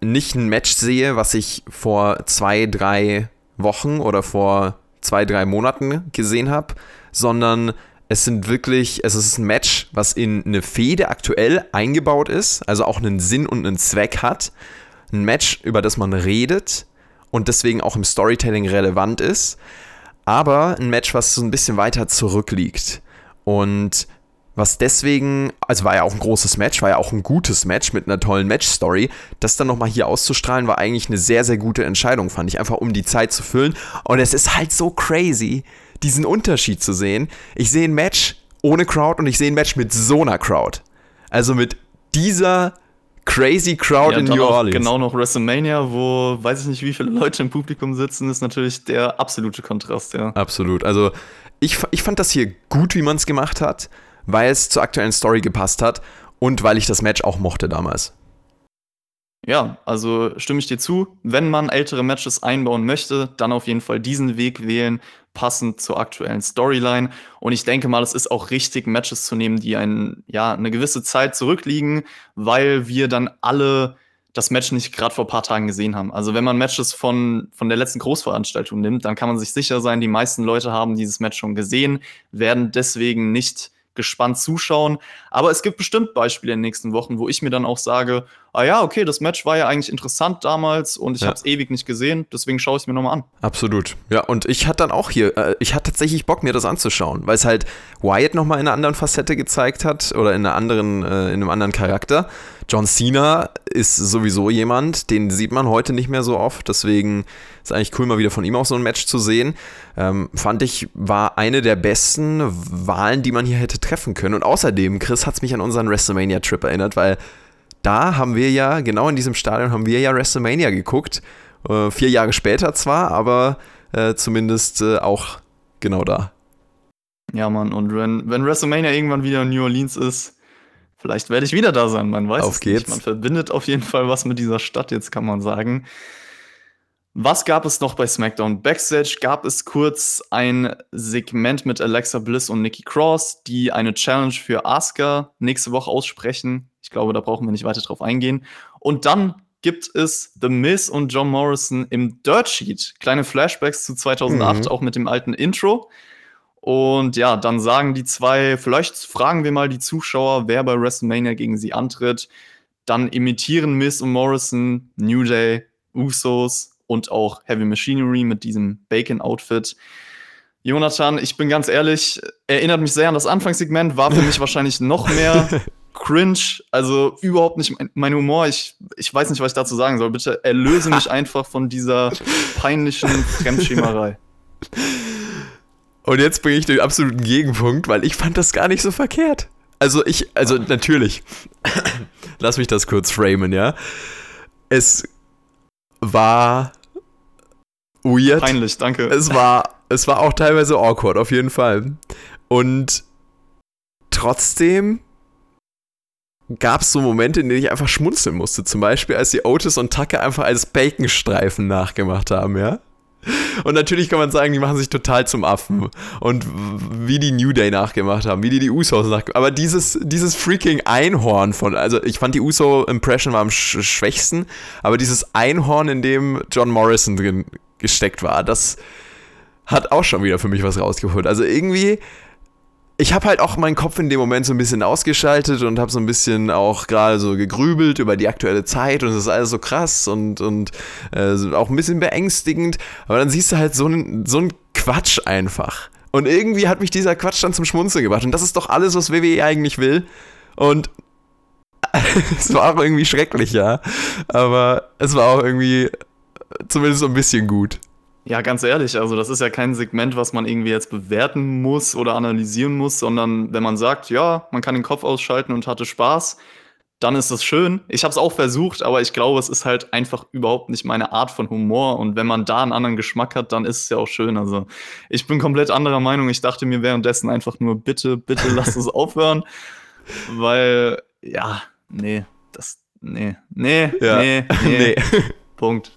nicht ein Match sehe, was ich vor zwei, drei Wochen oder vor zwei, drei Monaten gesehen habe, sondern es sind wirklich, es ist ein Match, was in eine Fehde aktuell eingebaut ist, also auch einen Sinn und einen Zweck hat. Ein Match, über das man redet und deswegen auch im Storytelling relevant ist. Aber ein Match, was so ein bisschen weiter zurückliegt. Und was deswegen, also war ja auch ein großes Match, war ja auch ein gutes Match mit einer tollen Match-Story. Das dann nochmal hier auszustrahlen, war eigentlich eine sehr, sehr gute Entscheidung, fand ich. Einfach um die Zeit zu füllen. Und es ist halt so crazy, diesen Unterschied zu sehen. Ich sehe ein Match ohne Crowd und ich sehe ein Match mit so einer Crowd. Also mit dieser crazy Crowd ja, in New Orleans. Genau noch WrestleMania, wo weiß ich nicht, wie viele Leute im Publikum sitzen, ist natürlich der absolute Kontrast, ja. Absolut. Also ich, ich fand das hier gut, wie man es gemacht hat, weil es zur aktuellen Story gepasst hat und weil ich das Match auch mochte damals. Ja, also stimme ich dir zu. Wenn man ältere Matches einbauen möchte, dann auf jeden Fall diesen Weg wählen, passend zur aktuellen Storyline. Und ich denke mal, es ist auch richtig, Matches zu nehmen, die ein, ja, eine gewisse Zeit zurückliegen, weil wir dann alle das Match nicht gerade vor ein paar Tagen gesehen haben. Also wenn man Matches von, von der letzten Großveranstaltung nimmt, dann kann man sich sicher sein, die meisten Leute haben dieses Match schon gesehen, werden deswegen nicht gespannt zuschauen. Aber es gibt bestimmt Beispiele in den nächsten Wochen, wo ich mir dann auch sage, ah ja, okay, das Match war ja eigentlich interessant damals und ich ja. habe es ewig nicht gesehen, deswegen schaue ich es mir nochmal an. Absolut. Ja, und ich hatte dann auch hier, äh, ich hatte tatsächlich Bock, mir das anzuschauen, weil es halt Wyatt nochmal in einer anderen Facette gezeigt hat oder in einer anderen, äh, in einem anderen Charakter. John Cena ist sowieso jemand, den sieht man heute nicht mehr so oft, deswegen ist eigentlich cool, mal wieder von ihm auch so ein Match zu sehen. Ähm, fand ich, war eine der besten Wahlen, die man hier hätte treffen können. Und außerdem, Chris hat es mich an unseren WrestleMania-Trip erinnert, weil da haben wir ja, genau in diesem Stadion haben wir ja WrestleMania geguckt. Äh, vier Jahre später zwar, aber äh, zumindest äh, auch genau da. Ja, Mann, und wenn, wenn WrestleMania irgendwann wieder in New Orleans ist, vielleicht werde ich wieder da sein, man weiß Auf es geht's. nicht. Man verbindet auf jeden Fall was mit dieser Stadt, jetzt kann man sagen. Was gab es noch bei SmackDown? Backstage gab es kurz ein Segment mit Alexa Bliss und Nikki Cross, die eine Challenge für Asuka nächste Woche aussprechen. Ich glaube, da brauchen wir nicht weiter drauf eingehen. Und dann gibt es The Miz und John Morrison im Dirt Sheet. Kleine Flashbacks zu 2008, Mhm. auch mit dem alten Intro. Und ja, dann sagen die zwei, vielleicht fragen wir mal die Zuschauer, wer bei WrestleMania gegen sie antritt. Dann imitieren Miz und Morrison, New Day, Usos und auch Heavy Machinery mit diesem Bacon-Outfit. Jonathan, ich bin ganz ehrlich, erinnert mich sehr an das Anfangssegment, war für mich wahrscheinlich noch mehr cringe, also überhaupt nicht mein, Humor. Ich, ich weiß nicht, was ich dazu sagen soll. Bitte erlöse mich einfach von dieser peinlichen Fremdschämerei. Und jetzt bringe ich den absoluten Gegenpunkt, weil ich fand das gar nicht so verkehrt. Also ich, also natürlich, lass mich das kurz framen, ja. Es war weird. Peinlich, danke. Es war, es war auch teilweise awkward, auf jeden Fall. Und trotzdem gab es so Momente, in denen ich einfach schmunzeln musste. Zum Beispiel, als die Otis und Tucker einfach als Baconstreifen nachgemacht haben, ja. Und natürlich kann man sagen, die machen sich total zum Affen. Und wie die New Day nachgemacht haben, wie die die Usos nachgemacht haben. Aber dieses, dieses freaking Einhorn von, also ich fand die Uso-Impression war am sch schwächsten, aber dieses Einhorn, in dem John Morrison drin gesteckt war, das hat auch schon wieder für mich was rausgeholt. Also irgendwie, ich habe halt auch meinen Kopf in dem Moment so ein bisschen ausgeschaltet und habe so ein bisschen auch gerade so gegrübelt über die aktuelle Zeit und es ist alles so krass und, und äh, auch ein bisschen beängstigend. Aber dann siehst du halt so einen so einen Quatsch einfach. Und irgendwie hat mich dieser Quatsch dann zum Schmunzeln gebracht. Und das ist doch alles, was WWE eigentlich will. Und es war auch irgendwie schrecklich, ja. Aber es war auch irgendwie zumindest so ein bisschen gut. Ja, ganz ehrlich, also das ist ja kein Segment, was man irgendwie jetzt bewerten muss oder analysieren muss, sondern wenn man sagt, ja, man kann den Kopf ausschalten und hatte Spaß, dann ist das schön. Ich habe es auch versucht, aber ich glaube, es ist halt einfach überhaupt nicht meine Art von Humor. Und wenn man da einen anderen Geschmack hat, dann ist es ja auch schön. Also ich bin komplett anderer Meinung. Ich dachte mir währenddessen einfach nur, bitte, bitte lass es aufhören. Weil, ja, nee, das, nee, nee, Ja. nee, nee, nee. Punkt.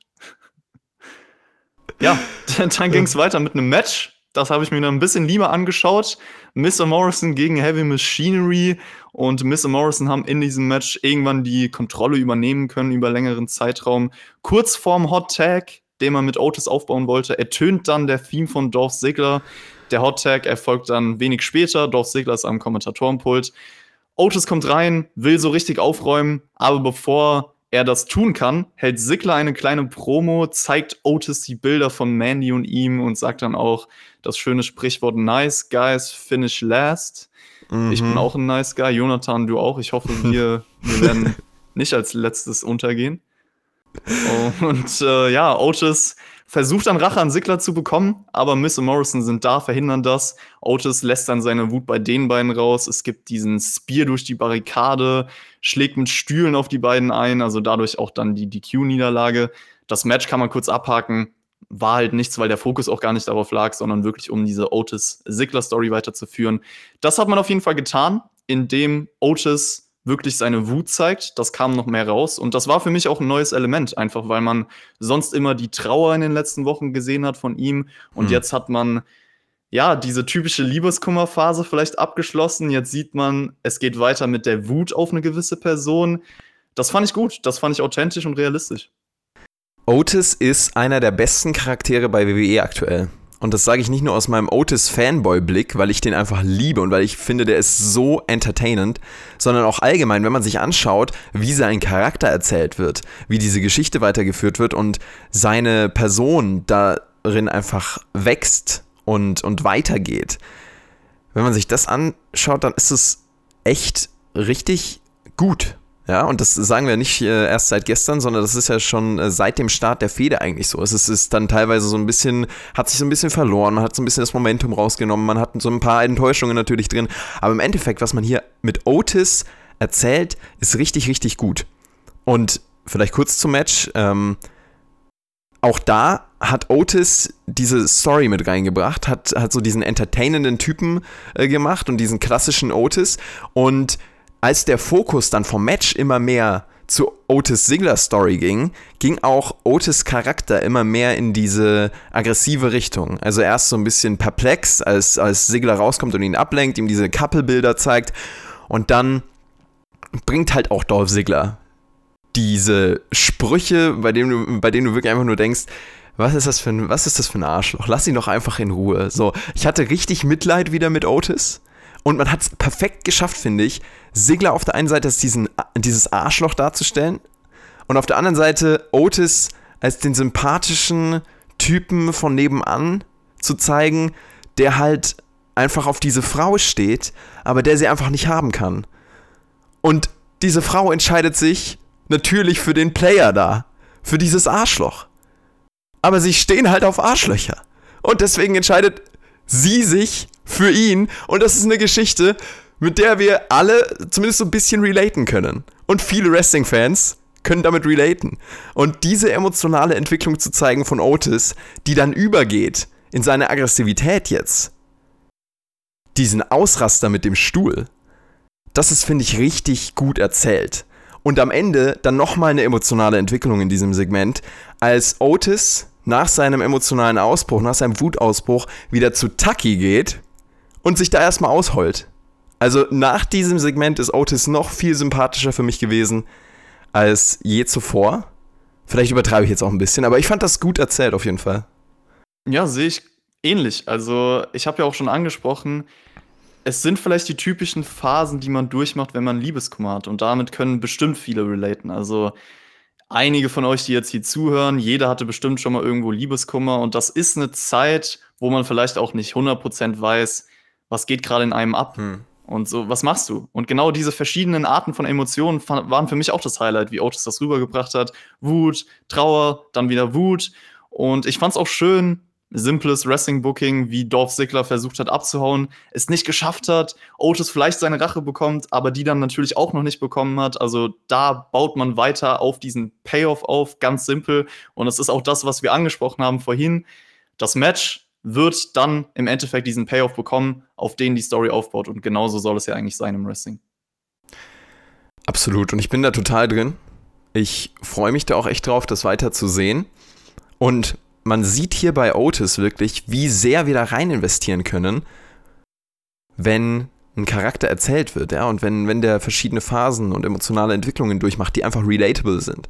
Ja, dann ging es weiter mit einem Match. Das habe ich mir dann ein bisschen lieber angeschaut. Mr. Morrison gegen Heavy Machinery. Und Mr. Morrison haben in diesem Match irgendwann die Kontrolle übernehmen können über längeren Zeitraum. Kurz vorm Hot Tag, den man mit Otis aufbauen wollte, ertönt dann der Theme von Dolph Ziggler. Der Hot Tag erfolgt dann wenig später. Dolph Ziggler ist am Kommentatorenpult. Otis kommt rein, will so richtig aufräumen, aber bevor er das tun kann, hält Ziggler eine kleine Promo, zeigt Otis die Bilder von Mandy und ihm und sagt dann auch das schöne Sprichwort Nice Guys finish last. Ich bin Mhm. auch ein Nice Guy, Jonathan, du auch. Ich hoffe, wir, wir werden nicht als letztes untergehen. Und äh, ja, Otis versucht dann Rache an Ziggler zu bekommen, aber Miss und Morrison sind da, verhindern das. Otis lässt dann seine Wut bei den beiden raus. Es gibt diesen Spear durch die Barrikade, schlägt mit Stühlen auf die beiden ein, also dadurch auch dann die DQ-Niederlage. Das Match kann man kurz abhaken. War halt nichts, weil der Fokus auch gar nicht darauf lag, sondern wirklich um diese Otis-Ziggler-Story weiterzuführen. Das hat man auf jeden Fall getan, indem Otis wirklich seine Wut zeigt. Das kam noch mehr raus. Und das war für mich auch ein neues Element, einfach weil man sonst immer die Trauer in den letzten Wochen gesehen hat von ihm. Und Hm. jetzt hat man ja diese typische Liebeskummerphase vielleicht abgeschlossen. Jetzt sieht man, es geht weiter mit der Wut auf eine gewisse Person. Das fand ich gut. Das fand ich authentisch und realistisch. Otis ist einer der besten Charaktere bei WWE aktuell. Und das sage ich nicht nur aus meinem Otis-Fanboy-Blick, weil ich den einfach liebe und weil ich finde, der ist so entertainend, sondern auch allgemein, wenn man sich anschaut, wie sein Charakter erzählt wird, wie diese Geschichte weitergeführt wird und seine Person darin einfach wächst und, und weitergeht. Wenn man sich das anschaut, dann ist es echt richtig gut. Ja, und das sagen wir nicht äh, erst seit gestern, sondern das ist ja schon äh, seit dem Start der Fehde eigentlich so. Es ist, ist dann teilweise so ein bisschen, hat sich so ein bisschen verloren, man hat so ein bisschen das Momentum rausgenommen, man hat so ein paar Enttäuschungen natürlich drin. Aber im Endeffekt, was man hier mit Otis erzählt, ist richtig, richtig gut. Und vielleicht kurz zum Match. Ähm, auch da hat Otis diese Story mit reingebracht, hat, hat so diesen entertainenden Typen äh, gemacht und diesen klassischen Otis. Und als der Fokus dann vom Match immer mehr zu Otis Ziggler Story ging, ging auch Otis Charakter immer mehr in diese aggressive Richtung. Also erst so ein bisschen perplex, als, als Ziggler rauskommt und ihn ablenkt, ihm diese Couple-Bilder zeigt und dann bringt halt auch Dolph Ziggler diese Sprüche, bei denen du, bei denen du wirklich einfach nur denkst, was ist das für ein, was ist das für ein Arschloch? Lass ihn doch einfach in Ruhe. So, ich hatte richtig Mitleid wieder mit Otis. Und man hat es perfekt geschafft, finde ich, Sigler auf der einen Seite als diesen, dieses Arschloch darzustellen und auf der anderen Seite Otis als den sympathischen Typen von nebenan zu zeigen, der halt einfach auf diese Frau steht, aber der sie einfach nicht haben kann. Und diese Frau entscheidet sich natürlich für den Player da, für dieses Arschloch. Aber sie stehen halt auf Arschlöcher. Und deswegen entscheidet sie sich für ihn. Und das ist eine Geschichte, mit der wir alle zumindest so ein bisschen relaten können. Und viele Wrestling-Fans können damit relaten. Und diese emotionale Entwicklung zu zeigen von Otis, die dann übergeht in seine Aggressivität jetzt, diesen Ausraster mit dem Stuhl, das ist, finde ich, richtig gut erzählt. Und am Ende dann nochmal eine emotionale Entwicklung in diesem Segment, als Otis nach seinem emotionalen Ausbruch, nach seinem Wutausbruch wieder zu Tucky geht und sich da erstmal ausheult. Also nach diesem Segment ist Otis noch viel sympathischer für mich gewesen als je zuvor. Vielleicht übertreibe ich jetzt auch ein bisschen, aber ich fand das gut erzählt auf jeden Fall. Ja, sehe ich ähnlich. Also ich habe ja auch schon angesprochen, es sind vielleicht die typischen Phasen, die man durchmacht, wenn man Liebeskummer hat. Und damit können bestimmt viele relaten. Also einige von euch, die jetzt hier zuhören, jeder hatte bestimmt schon mal irgendwo Liebeskummer. Und das ist eine Zeit, wo man vielleicht auch nicht 100% weiß, was geht gerade in einem ab. Hm. Und so, was machst du? Und genau diese verschiedenen Arten von Emotionen waren für mich auch das Highlight, wie Otis das rübergebracht hat. Wut, Trauer, dann wieder Wut. Und ich fand es auch schön, simples Wrestling-Booking, wie Dolph Ziggler versucht hat abzuhauen, es nicht geschafft hat, Otis vielleicht seine Rache bekommt, aber die dann natürlich auch noch nicht bekommen hat. Also da baut man weiter auf diesen Payoff auf, ganz simpel. Und es ist auch das, was wir angesprochen haben vorhin. Das Match wird dann im Endeffekt diesen Payoff bekommen, auf den die Story aufbaut. Und genauso soll es ja eigentlich sein im Wrestling. Absolut. Und ich bin da total drin. Ich freue mich da auch echt drauf, das weiter zu sehen. Und man sieht hier bei Otis wirklich, wie sehr wir da rein investieren können, wenn ein Charakter erzählt wird, ja, und wenn, wenn der verschiedene Phasen und emotionale Entwicklungen durchmacht, die einfach relatable sind.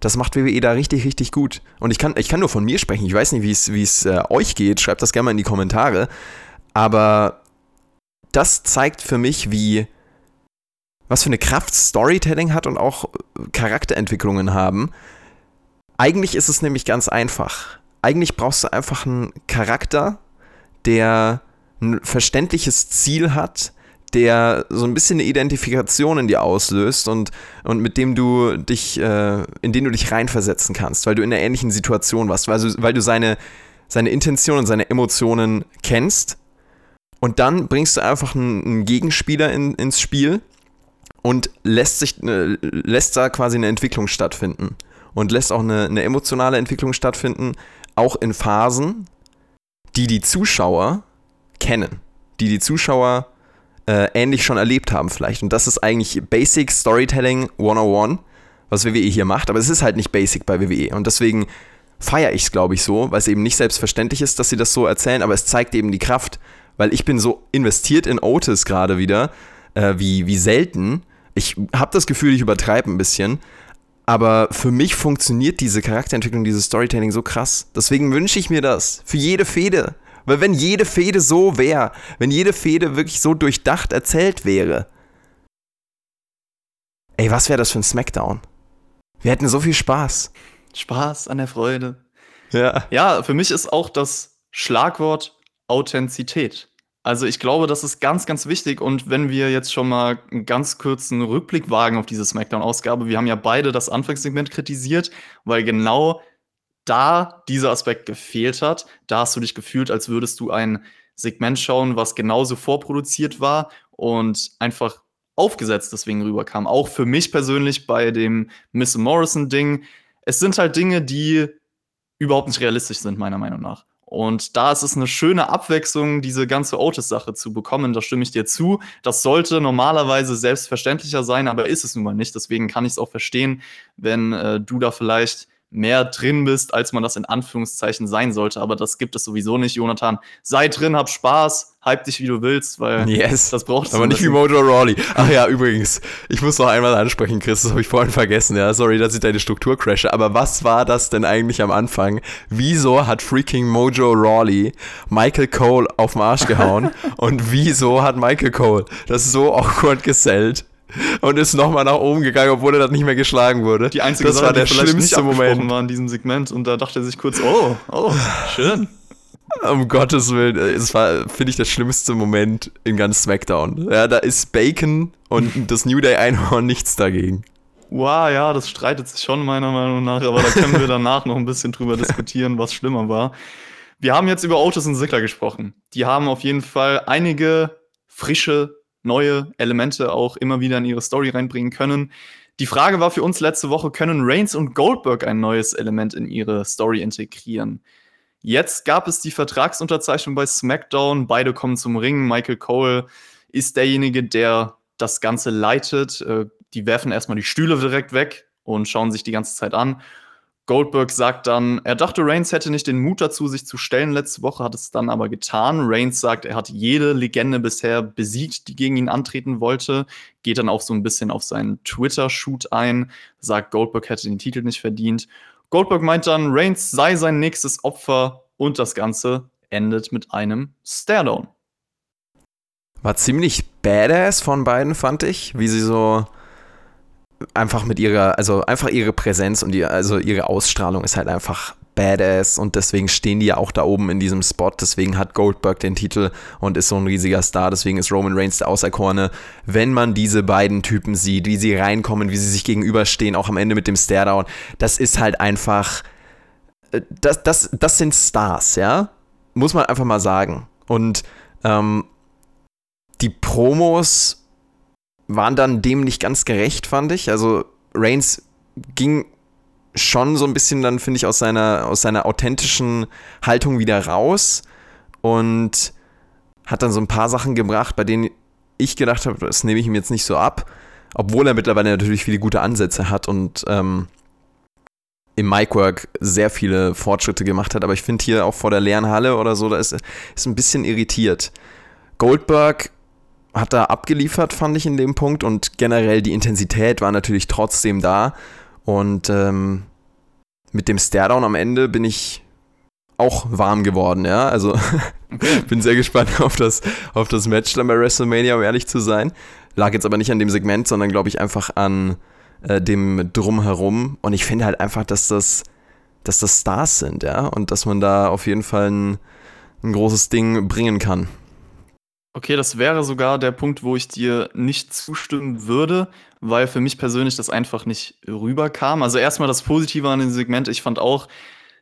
Das macht WWE da richtig, richtig gut. Und ich kann, ich kann nur von mir sprechen. Ich weiß nicht, wie es äh, euch geht. Schreibt das gerne mal in die Kommentare. Aber das zeigt für mich, wie was für eine Kraft Storytelling hat und auch Charakterentwicklungen haben. Eigentlich ist es nämlich ganz einfach eigentlich brauchst du einfach einen Charakter, der ein verständliches Ziel hat, der so ein bisschen eine Identifikation in dir auslöst und, und mit dem du dich, äh, in den du dich reinversetzen kannst, weil du in einer ähnlichen Situation warst, weil du, weil du seine, seine Intention und seine Emotionen kennst. Und dann bringst du einfach einen, einen Gegenspieler in, ins Spiel und lässt, sich, äh, lässt da quasi eine Entwicklung stattfinden. Und lässt auch eine, eine emotionale Entwicklung stattfinden, auch in Phasen, die die Zuschauer kennen, die die Zuschauer äh, ähnlich schon erlebt haben vielleicht. Und das ist eigentlich Basic Storytelling 101, was WWE hier macht. Aber es ist halt nicht Basic bei WWE. Und deswegen feiere ich es, glaube ich, so, weil es eben nicht selbstverständlich ist, dass sie das so erzählen, aber es zeigt eben die Kraft, weil ich bin so investiert in Otis gerade wieder, äh, wie, wie selten. Ich habe das Gefühl, ich übertreibe ein bisschen, aber für mich funktioniert diese Charakterentwicklung, dieses Storytelling so krass. Deswegen wünsche ich mir das für jede Fehde. Weil wenn jede Fehde so wäre, wenn jede Fehde wirklich so durchdacht erzählt wäre, ey, was wäre das für ein Smackdown? Wir hätten so viel Spaß. Spaß an der Freude. Ja. Ja, für mich ist auch das Schlagwort Authentizität. Also ich glaube, das ist ganz, ganz wichtig. Und wenn wir jetzt schon mal einen ganz kurzen Rückblick wagen auf diese SmackDown-Ausgabe, wir haben ja beide das Anfangssegment kritisiert, weil genau da dieser Aspekt gefehlt hat. Da hast du dich gefühlt, als würdest du ein Segment schauen, was genauso vorproduziert war und einfach aufgesetzt deswegen rüberkam. Auch für mich persönlich bei dem Miss Morrison-Ding. Es sind halt Dinge, die überhaupt nicht realistisch sind, meiner Meinung nach. Und da ist es eine schöne Abwechslung, diese ganze Otis-Sache zu bekommen. Da stimme ich dir zu. Das sollte normalerweise selbstverständlicher sein, aber ist es nun mal nicht. Deswegen kann ich es auch verstehen, wenn äh, du da vielleicht mehr drin bist, als man das in Anführungszeichen sein sollte. Aber das gibt es sowieso nicht, Jonathan. Sei drin, hab Spaß, hype dich, wie du willst, weil yes. das braucht Aber nicht wie Mojo Rawley. Ach ja, übrigens, ich muss noch einmal ansprechen, Chris, das habe ich vorhin vergessen. Ja, sorry, dass ich deine Struktur crashe. Aber was war das denn eigentlich am Anfang? Wieso hat freaking Mojo Rawley Michael Cole auf den Arsch gehauen? und wieso hat Michael Cole das so awkward gesellt? und ist nochmal nach oben gegangen, obwohl er dann nicht mehr geschlagen wurde. Die einzige das Sache, war der die vielleicht schlimmste nicht Moment. war in diesem Segment und da dachte er sich kurz, oh, oh, schön. Um Gottes Willen, es war, finde ich, der schlimmste Moment in ganz SmackDown. Ja, da ist Bacon und das New Day Einhorn nichts dagegen. Wow, ja, das streitet sich schon meiner Meinung nach, aber da können wir danach noch ein bisschen drüber diskutieren, was schlimmer war. Wir haben jetzt über Otis und Ziggler gesprochen. Die haben auf jeden Fall einige frische, neue Elemente auch immer wieder in ihre Story reinbringen können. Die Frage war für uns letzte Woche, können Reigns und Goldberg ein neues Element in ihre Story integrieren? Jetzt gab es die Vertragsunterzeichnung bei SmackDown. Beide kommen zum Ring. Michael Cole ist derjenige, der das Ganze leitet. Äh, die werfen erstmal die Stühle direkt weg und schauen sich die ganze Zeit an. Goldberg sagt dann, er dachte, Reigns hätte nicht den Mut dazu, sich zu stellen letzte Woche, hat es dann aber getan. Reigns sagt, er hat jede Legende bisher besiegt, die gegen ihn antreten wollte, geht dann auch so ein bisschen auf seinen Twitter-Shoot ein, sagt, Goldberg hätte den Titel nicht verdient. Goldberg meint dann, Reigns sei sein nächstes Opfer und das Ganze endet mit einem Staredown. War ziemlich badass von beiden, fand ich, wie sie so einfach mit ihrer, also einfach ihre Präsenz und die, also ihre Ausstrahlung ist halt einfach badass und deswegen stehen die ja auch da oben in diesem Spot. Deswegen hat Goldberg den Titel und ist so ein riesiger Star. Deswegen ist Roman Reigns der Auserkorene. Wenn man diese beiden Typen sieht, wie sie reinkommen, wie sie sich gegenüberstehen, auch am Ende mit dem Staredown, das ist halt einfach, äh, das, das, das sind Stars, ja? Muss man einfach mal sagen. Und ähm, die Promos waren dann dem nicht ganz gerecht, fand ich. Also Reigns ging schon so ein bisschen dann, finde ich, aus seiner, aus seiner authentischen Haltung wieder raus und hat dann so ein paar Sachen gebracht, bei denen ich gedacht habe, das nehme ich ihm jetzt nicht so ab, obwohl er mittlerweile natürlich viele gute Ansätze hat und ähm, im Micwork sehr viele Fortschritte gemacht hat, aber ich finde hier auch vor der leeren Halle oder so, da ist, ist ein bisschen irritiert. Goldberg hat da abgeliefert, fand ich in dem Punkt. Und generell die Intensität war natürlich trotzdem da. Und ähm, mit dem Staredown am Ende bin ich auch warm geworden, ja. Also bin sehr gespannt auf das, auf das Match dann bei WrestleMania, um ehrlich zu sein. Lag jetzt aber nicht an dem Segment, sondern glaube ich einfach an äh, dem Drumherum. Und ich finde halt einfach, dass das, dass das Stars sind, ja. Und dass man da auf jeden Fall ein, ein großes Ding bringen kann. Okay, das wäre sogar der Punkt, wo ich dir nicht zustimmen würde, weil für mich persönlich das einfach nicht rüberkam. Also erstmal das Positive an dem Segment, ich fand auch,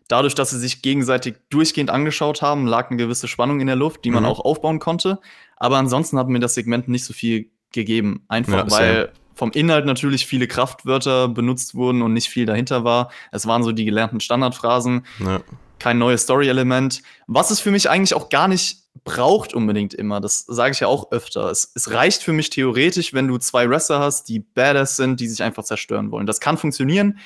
dadurch, dass sie sich gegenseitig durchgehend angeschaut haben, lag eine gewisse Spannung in der Luft, die man mhm. auch aufbauen konnte. Aber ansonsten hat mir das Segment nicht so viel gegeben. Einfach ja, weil vom Inhalt natürlich viele Kraftwörter benutzt wurden und nicht viel dahinter war. Es waren so die gelernten Standardphrasen. Ja. Kein neues Story-Element. Was es für mich eigentlich auch gar nicht braucht unbedingt immer. Das sage ich ja auch öfter. Es, es, reicht für mich theoretisch, wenn du zwei Wrestler hast, die badass sind, die sich einfach zerstören wollen. Das kann funktionieren.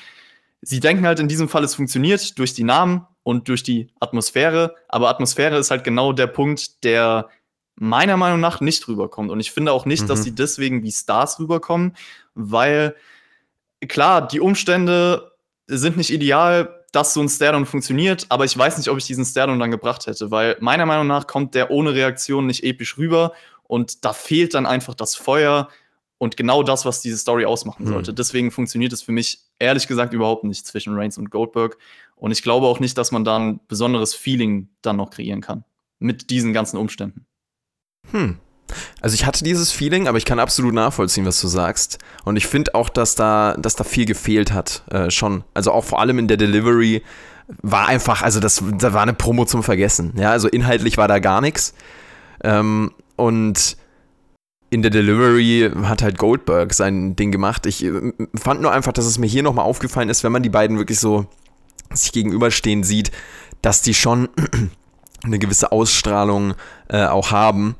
Sie denken halt in diesem Fall, es funktioniert durch die Namen und durch die Atmosphäre. Aber Atmosphäre ist halt genau der Punkt, der meiner Meinung nach nicht rüberkommt. Und ich finde auch nicht, mhm. dass sie deswegen wie Stars rüberkommen, weil klar, die Umstände sind nicht ideal dass so ein Stairdown funktioniert, aber ich weiß nicht, ob ich diesen Stairdown dann gebracht hätte, weil meiner Meinung nach kommt der ohne Reaktion nicht episch rüber und da fehlt dann einfach das Feuer und genau das, was diese Story ausmachen mhm. sollte. Deswegen funktioniert es für mich ehrlich gesagt überhaupt nicht zwischen Reigns und Goldberg und ich glaube auch nicht, dass man da ein besonderes Feeling dann noch kreieren kann mit diesen ganzen Umständen. Hm. Also ich hatte dieses Feeling, aber ich kann absolut nachvollziehen, was du sagst. Und ich finde auch, dass da, dass da viel gefehlt hat, äh, schon. Also auch vor allem in der Delivery war einfach, also das, da war eine Promo zum Vergessen. Ja, also inhaltlich war da gar nichts. Ähm, und in der Delivery hat halt Goldberg sein Ding gemacht. Ich äh, fand nur einfach, dass es mir hier nochmal aufgefallen ist, wenn man die beiden wirklich so sich gegenüberstehen sieht, dass die schon eine gewisse Ausstrahlung äh, auch haben.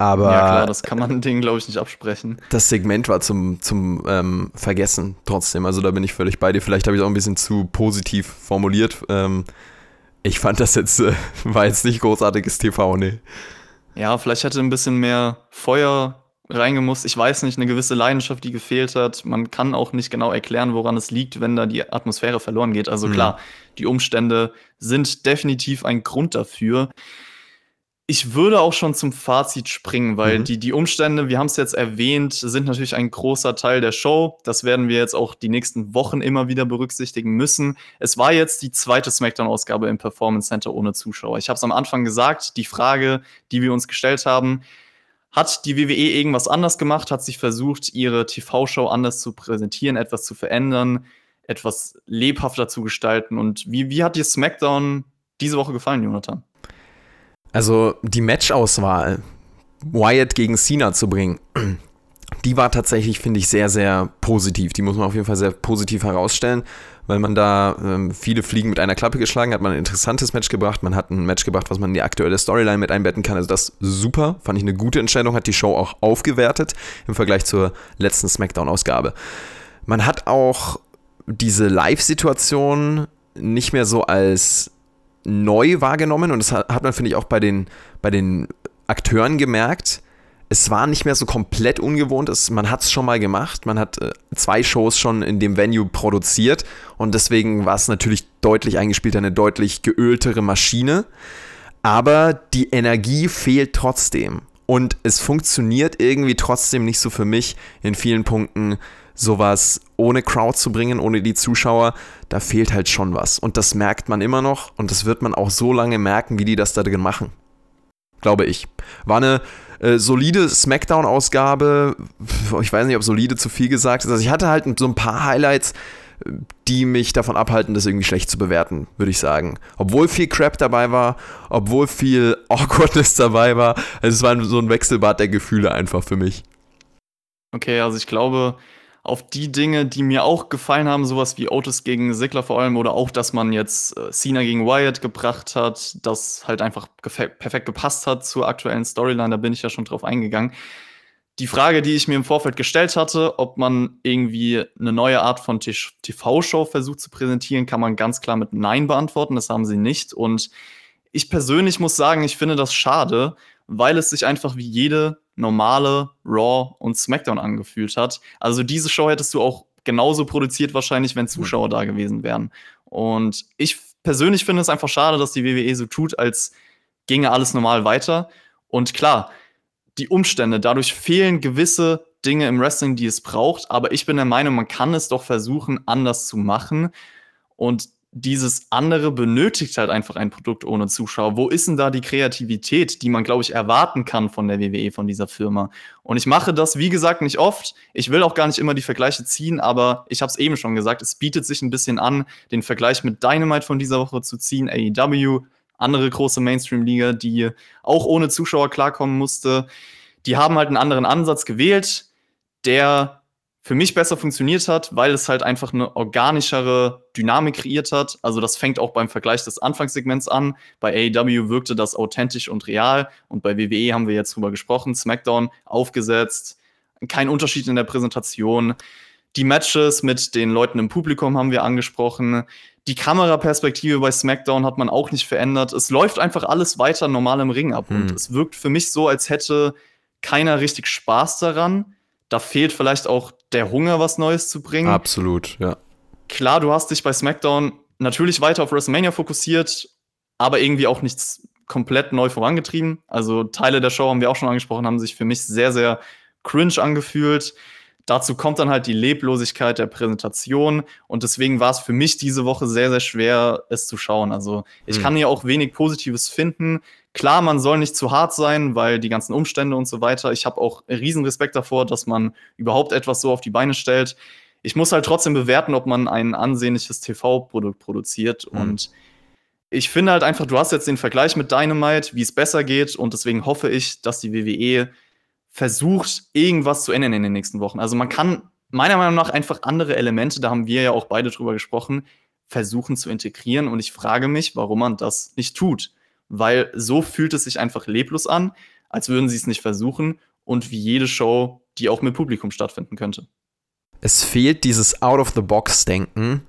Aber ja, klar, das kann man denen, glaube ich, nicht absprechen. Das Segment war zum, zum ähm, Vergessen trotzdem. Also da bin ich völlig bei dir. Vielleicht habe ich es auch ein bisschen zu positiv formuliert. Ähm, ich fand das jetzt, äh, war jetzt nicht großartiges TV, ne. Ja, vielleicht hätte ein bisschen mehr Feuer reingemusst. Ich weiß nicht, eine gewisse Leidenschaft, die gefehlt hat. Man kann auch nicht genau erklären, woran es liegt, wenn da die Atmosphäre verloren geht. Also mhm. klar, die Umstände sind definitiv ein Grund dafür. Ich würde auch schon zum Fazit springen, weil mhm. die, die Umstände, wir haben es jetzt erwähnt, sind natürlich ein großer Teil der Show. Das werden wir jetzt auch die nächsten Wochen immer wieder berücksichtigen müssen. Es war jetzt die zweite SmackDown-Ausgabe im Performance Center ohne Zuschauer. Ich habe es am Anfang gesagt, die Frage, die wir uns gestellt haben, hat die WWE irgendwas anders gemacht? Hat sich versucht, ihre TV-Show anders zu präsentieren, etwas zu verändern, etwas lebhafter zu gestalten? Und wie, wie hat dir SmackDown diese Woche gefallen, Jonathan? Also die Matchauswahl, Wyatt gegen Cena zu bringen, die war tatsächlich, finde ich, sehr, sehr positiv. Die muss man auf jeden Fall sehr positiv herausstellen, weil man da ähm, viele Fliegen mit einer Klappe geschlagen hat. Man ein interessantes Match gebracht. Man hat ein Match gebracht, was man in die aktuelle Storyline mit einbetten kann. Also das super. Fand ich eine gute Entscheidung. Hat die Show auch aufgewertet im Vergleich zur letzten SmackDown-Ausgabe. Man hat auch diese Live-Situation nicht mehr so als neu wahrgenommen und das hat man, finde ich, auch bei den, bei den Akteuren gemerkt. Es war nicht mehr so komplett ungewohnt. Es, man hat es schon mal gemacht. Man hat äh, zwei Shows schon in dem Venue produziert und deswegen war es natürlich deutlich eingespielt, eine deutlich geöltere Maschine. Aber die Energie fehlt trotzdem. Und es funktioniert irgendwie trotzdem nicht so für mich in vielen Punkten sowas ohne Crowd zu bringen, ohne die Zuschauer, da fehlt halt schon was. Und das merkt man immer noch und das wird man auch so lange merken, wie die das da drin machen. Glaube ich. War eine äh, solide Smackdown-Ausgabe. Ich weiß nicht, ob solide zu viel gesagt ist. Also ich hatte halt so ein paar Highlights, die mich davon abhalten, das irgendwie schlecht zu bewerten, würde ich sagen. Obwohl viel Crap dabei war, obwohl viel Awkwardness dabei war. Also es war so ein Wechselbad der Gefühle einfach für mich. Okay, also ich glaube, auf die Dinge, die mir auch gefallen haben, sowas wie Otis gegen Sigler vor allem oder auch, dass man jetzt äh, Cena gegen Wyatt gebracht hat, das halt einfach perfekt gepasst hat zur aktuellen Storyline, da bin ich ja schon drauf eingegangen. Die Frage, die ich mir im Vorfeld gestellt hatte, ob man irgendwie eine neue Art von TV-Show versucht zu präsentieren, kann man ganz klar mit Nein beantworten. Das haben sie nicht. Und ich persönlich muss sagen, ich finde das schade, weil es sich einfach wie jede normale Raw und SmackDown angefühlt hat. Also diese Show hättest du auch genauso produziert wahrscheinlich, wenn Zuschauer da gewesen wären. Und ich persönlich finde es einfach schade, dass die WWE so tut, als ginge alles normal weiter. Und klar, die Umstände, dadurch fehlen gewisse Dinge im Wrestling, die es braucht. Aber ich bin der Meinung, man kann es doch versuchen, anders zu machen. Und dieses andere benötigt halt einfach ein Produkt ohne Zuschauer. Wo ist denn da die Kreativität, die man, glaube ich, erwarten kann von der WWE, von dieser Firma? Und ich mache das, wie gesagt, nicht oft. Ich will auch gar nicht immer die Vergleiche ziehen, aber ich habe es eben schon gesagt, es bietet sich ein bisschen an, den Vergleich mit Dynamite von dieser Woche zu ziehen, AEW, andere große Mainstream-Liga, die auch ohne Zuschauer klarkommen musste. Die haben halt einen anderen Ansatz gewählt, der für mich besser funktioniert hat, weil es halt einfach eine organischere Dynamik kreiert hat. Also das fängt auch beim Vergleich des Anfangssegments an. Bei AEW wirkte das authentisch und real und bei WWE haben wir jetzt drüber gesprochen. SmackDown aufgesetzt, kein Unterschied in der Präsentation. Die Matches mit den Leuten im Publikum haben wir angesprochen. Die Kameraperspektive bei SmackDown hat man auch nicht verändert. Es läuft einfach alles weiter normal im Ring ab. Hm. Und es wirkt für mich so, als hätte keiner richtig Spaß daran da fehlt vielleicht auch der Hunger, was Neues zu bringen. Absolut, ja. Klar, du hast dich bei SmackDown natürlich weiter auf WrestleMania fokussiert, aber irgendwie auch nichts komplett neu vorangetrieben. Also Teile der Show haben wir auch schon angesprochen, haben sich für mich sehr, sehr cringe angefühlt. Dazu kommt dann halt die Leblosigkeit der Präsentation und deswegen war es für mich diese Woche sehr, sehr schwer, es zu schauen. Also ich hm. kann hier auch wenig Positives finden. Klar, man soll nicht zu hart sein, weil die ganzen Umstände und so weiter. Ich habe auch riesen Respekt davor, dass man überhaupt etwas so auf die Beine stellt. Ich muss halt trotzdem bewerten, ob man ein ansehnliches TV-Produkt produziert. Mhm. Und ich finde halt einfach, du hast jetzt den Vergleich mit Dynamite, wie es besser geht. Und deswegen hoffe ich, dass die WWE versucht, irgendwas zu ändern in den nächsten Wochen. Also man kann meiner Meinung nach einfach andere Elemente, da haben wir ja auch beide drüber gesprochen, versuchen zu integrieren. Und ich frage mich, warum man das nicht tut. Weil so fühlt es sich einfach leblos an, als würden sie es nicht versuchen und wie jede Show, die auch mit Publikum stattfinden könnte. Es fehlt dieses Out-of-the-Box-Denken,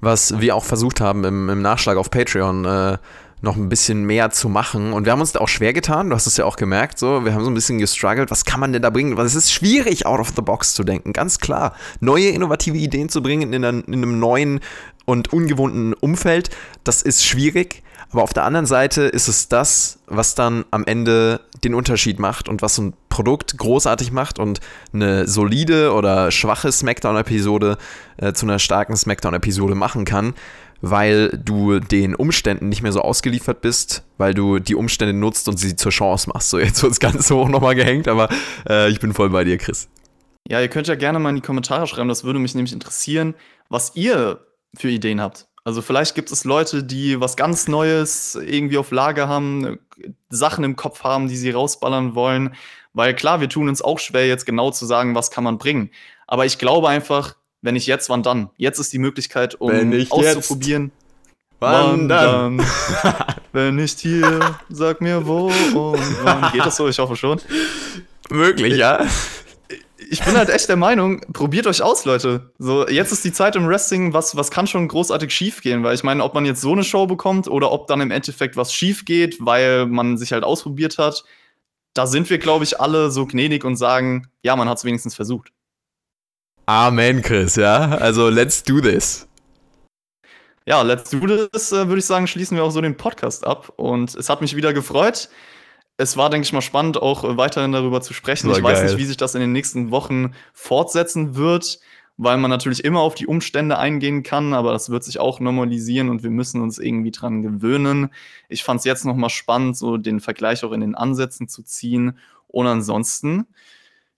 was wir auch versucht haben im, im Nachschlag auf Patreon äh, noch ein bisschen mehr zu machen. Und wir haben uns da auch schwer getan, du hast es ja auch gemerkt, so, wir haben so ein bisschen gestruggelt, was kann man denn da bringen? Weil es ist schwierig, out of the box zu denken, ganz klar. Neue innovative Ideen zu bringen in, einer, in einem neuen und ungewohnten Umfeld, das ist schwierig. Aber auf der anderen Seite ist es das, was dann am Ende den Unterschied macht und was so ein Produkt großartig macht und eine solide oder schwache Smackdown-Episode äh, zu einer starken Smackdown-Episode machen kann weil du den Umständen nicht mehr so ausgeliefert bist, weil du die Umstände nutzt und sie zur Chance machst. So, jetzt wird es ganz hoch nochmal gehängt, aber äh, ich bin voll bei dir, Chris. Ja, ihr könnt ja gerne mal in die Kommentare schreiben, das würde mich nämlich interessieren, was ihr für Ideen habt. Also vielleicht gibt es Leute, die was ganz Neues irgendwie auf Lager haben, Sachen im Kopf haben, die sie rausballern wollen. Weil klar, wir tun uns auch schwer, jetzt genau zu sagen, was kann man bringen. Aber ich glaube einfach, wenn nicht jetzt, wann dann? Jetzt ist die Möglichkeit, um auszuprobieren. Jetzt. Wann, wann dann? dann? wenn nicht hier, sag mir wo und wann. Geht das so? Ich hoffe schon. Möglich, ja. Ich bin halt echt der Meinung, probiert euch aus, Leute. So, jetzt ist die Zeit im Wrestling, was, was kann schon großartig schief gehen? Weil ich meine, ob man jetzt so eine Show bekommt oder ob dann im Endeffekt was schief geht, weil man sich halt ausprobiert hat, da sind wir, glaube ich, alle so gnädig und sagen, ja, man hat es wenigstens versucht. Amen, Chris, ja. Also, let's do this. Ja, let's do this, äh, würde ich sagen, schließen wir auch so den Podcast ab. Und es hat mich wieder gefreut. Es war, denke ich mal, spannend, auch weiterhin darüber zu sprechen. Ich geil. weiß nicht, wie sich das in den nächsten Wochen fortsetzen wird, weil man natürlich immer auf die Umstände eingehen kann, aber das wird sich auch normalisieren und wir müssen uns irgendwie dran gewöhnen. Ich fand es jetzt nochmal spannend, so den Vergleich auch in den Ansätzen zu ziehen. Und ansonsten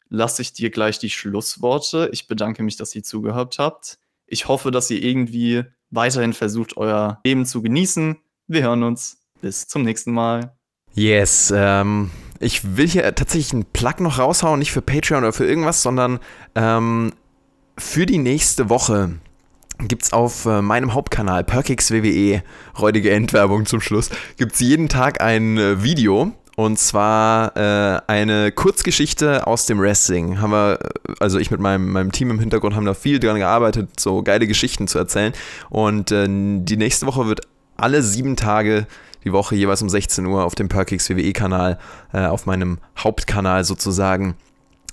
lasse ich dir gleich die Schlussworte. Ich bedanke mich, dass ihr zugehört habt. Ich hoffe, dass ihr irgendwie weiterhin versucht, euer Leben zu genießen. Wir hören uns. Bis zum nächsten Mal. Yes, ähm, ich will hier tatsächlich einen Plug noch raushauen, nicht für Patreon oder für irgendwas, sondern ähm, für die nächste Woche gibt es auf äh, meinem Hauptkanal Perkix WWE, räudige Endwerbung zum Schluss, gibt es jeden Tag ein äh, Video und zwar äh, eine Kurzgeschichte aus dem Wrestling. Haben wir, also ich mit meinem, meinem Team im Hintergrund haben da viel dran gearbeitet, so geile Geschichten zu erzählen. Und äh, die nächste Woche wird alle sieben Tage die Woche jeweils um 16 Uhr auf dem Perkix WWE-Kanal, äh, auf meinem Hauptkanal sozusagen, äh,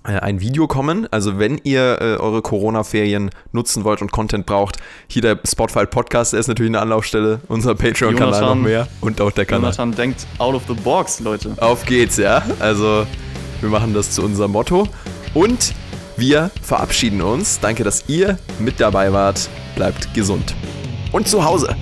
ein Video kommen. Also wenn ihr äh, eure Corona-Ferien nutzen wollt und Content braucht, hier der Spotify Podcast, der ist natürlich eine Anlaufstelle, unser Patreon-Kanal noch mehr und auch der Kanal. Jonathan denkt out of the box, Leute. Auf geht's, ja. Also wir machen das zu unserem Motto und wir verabschieden uns. Danke, dass ihr mit dabei wart. Bleibt gesund und zu Hause.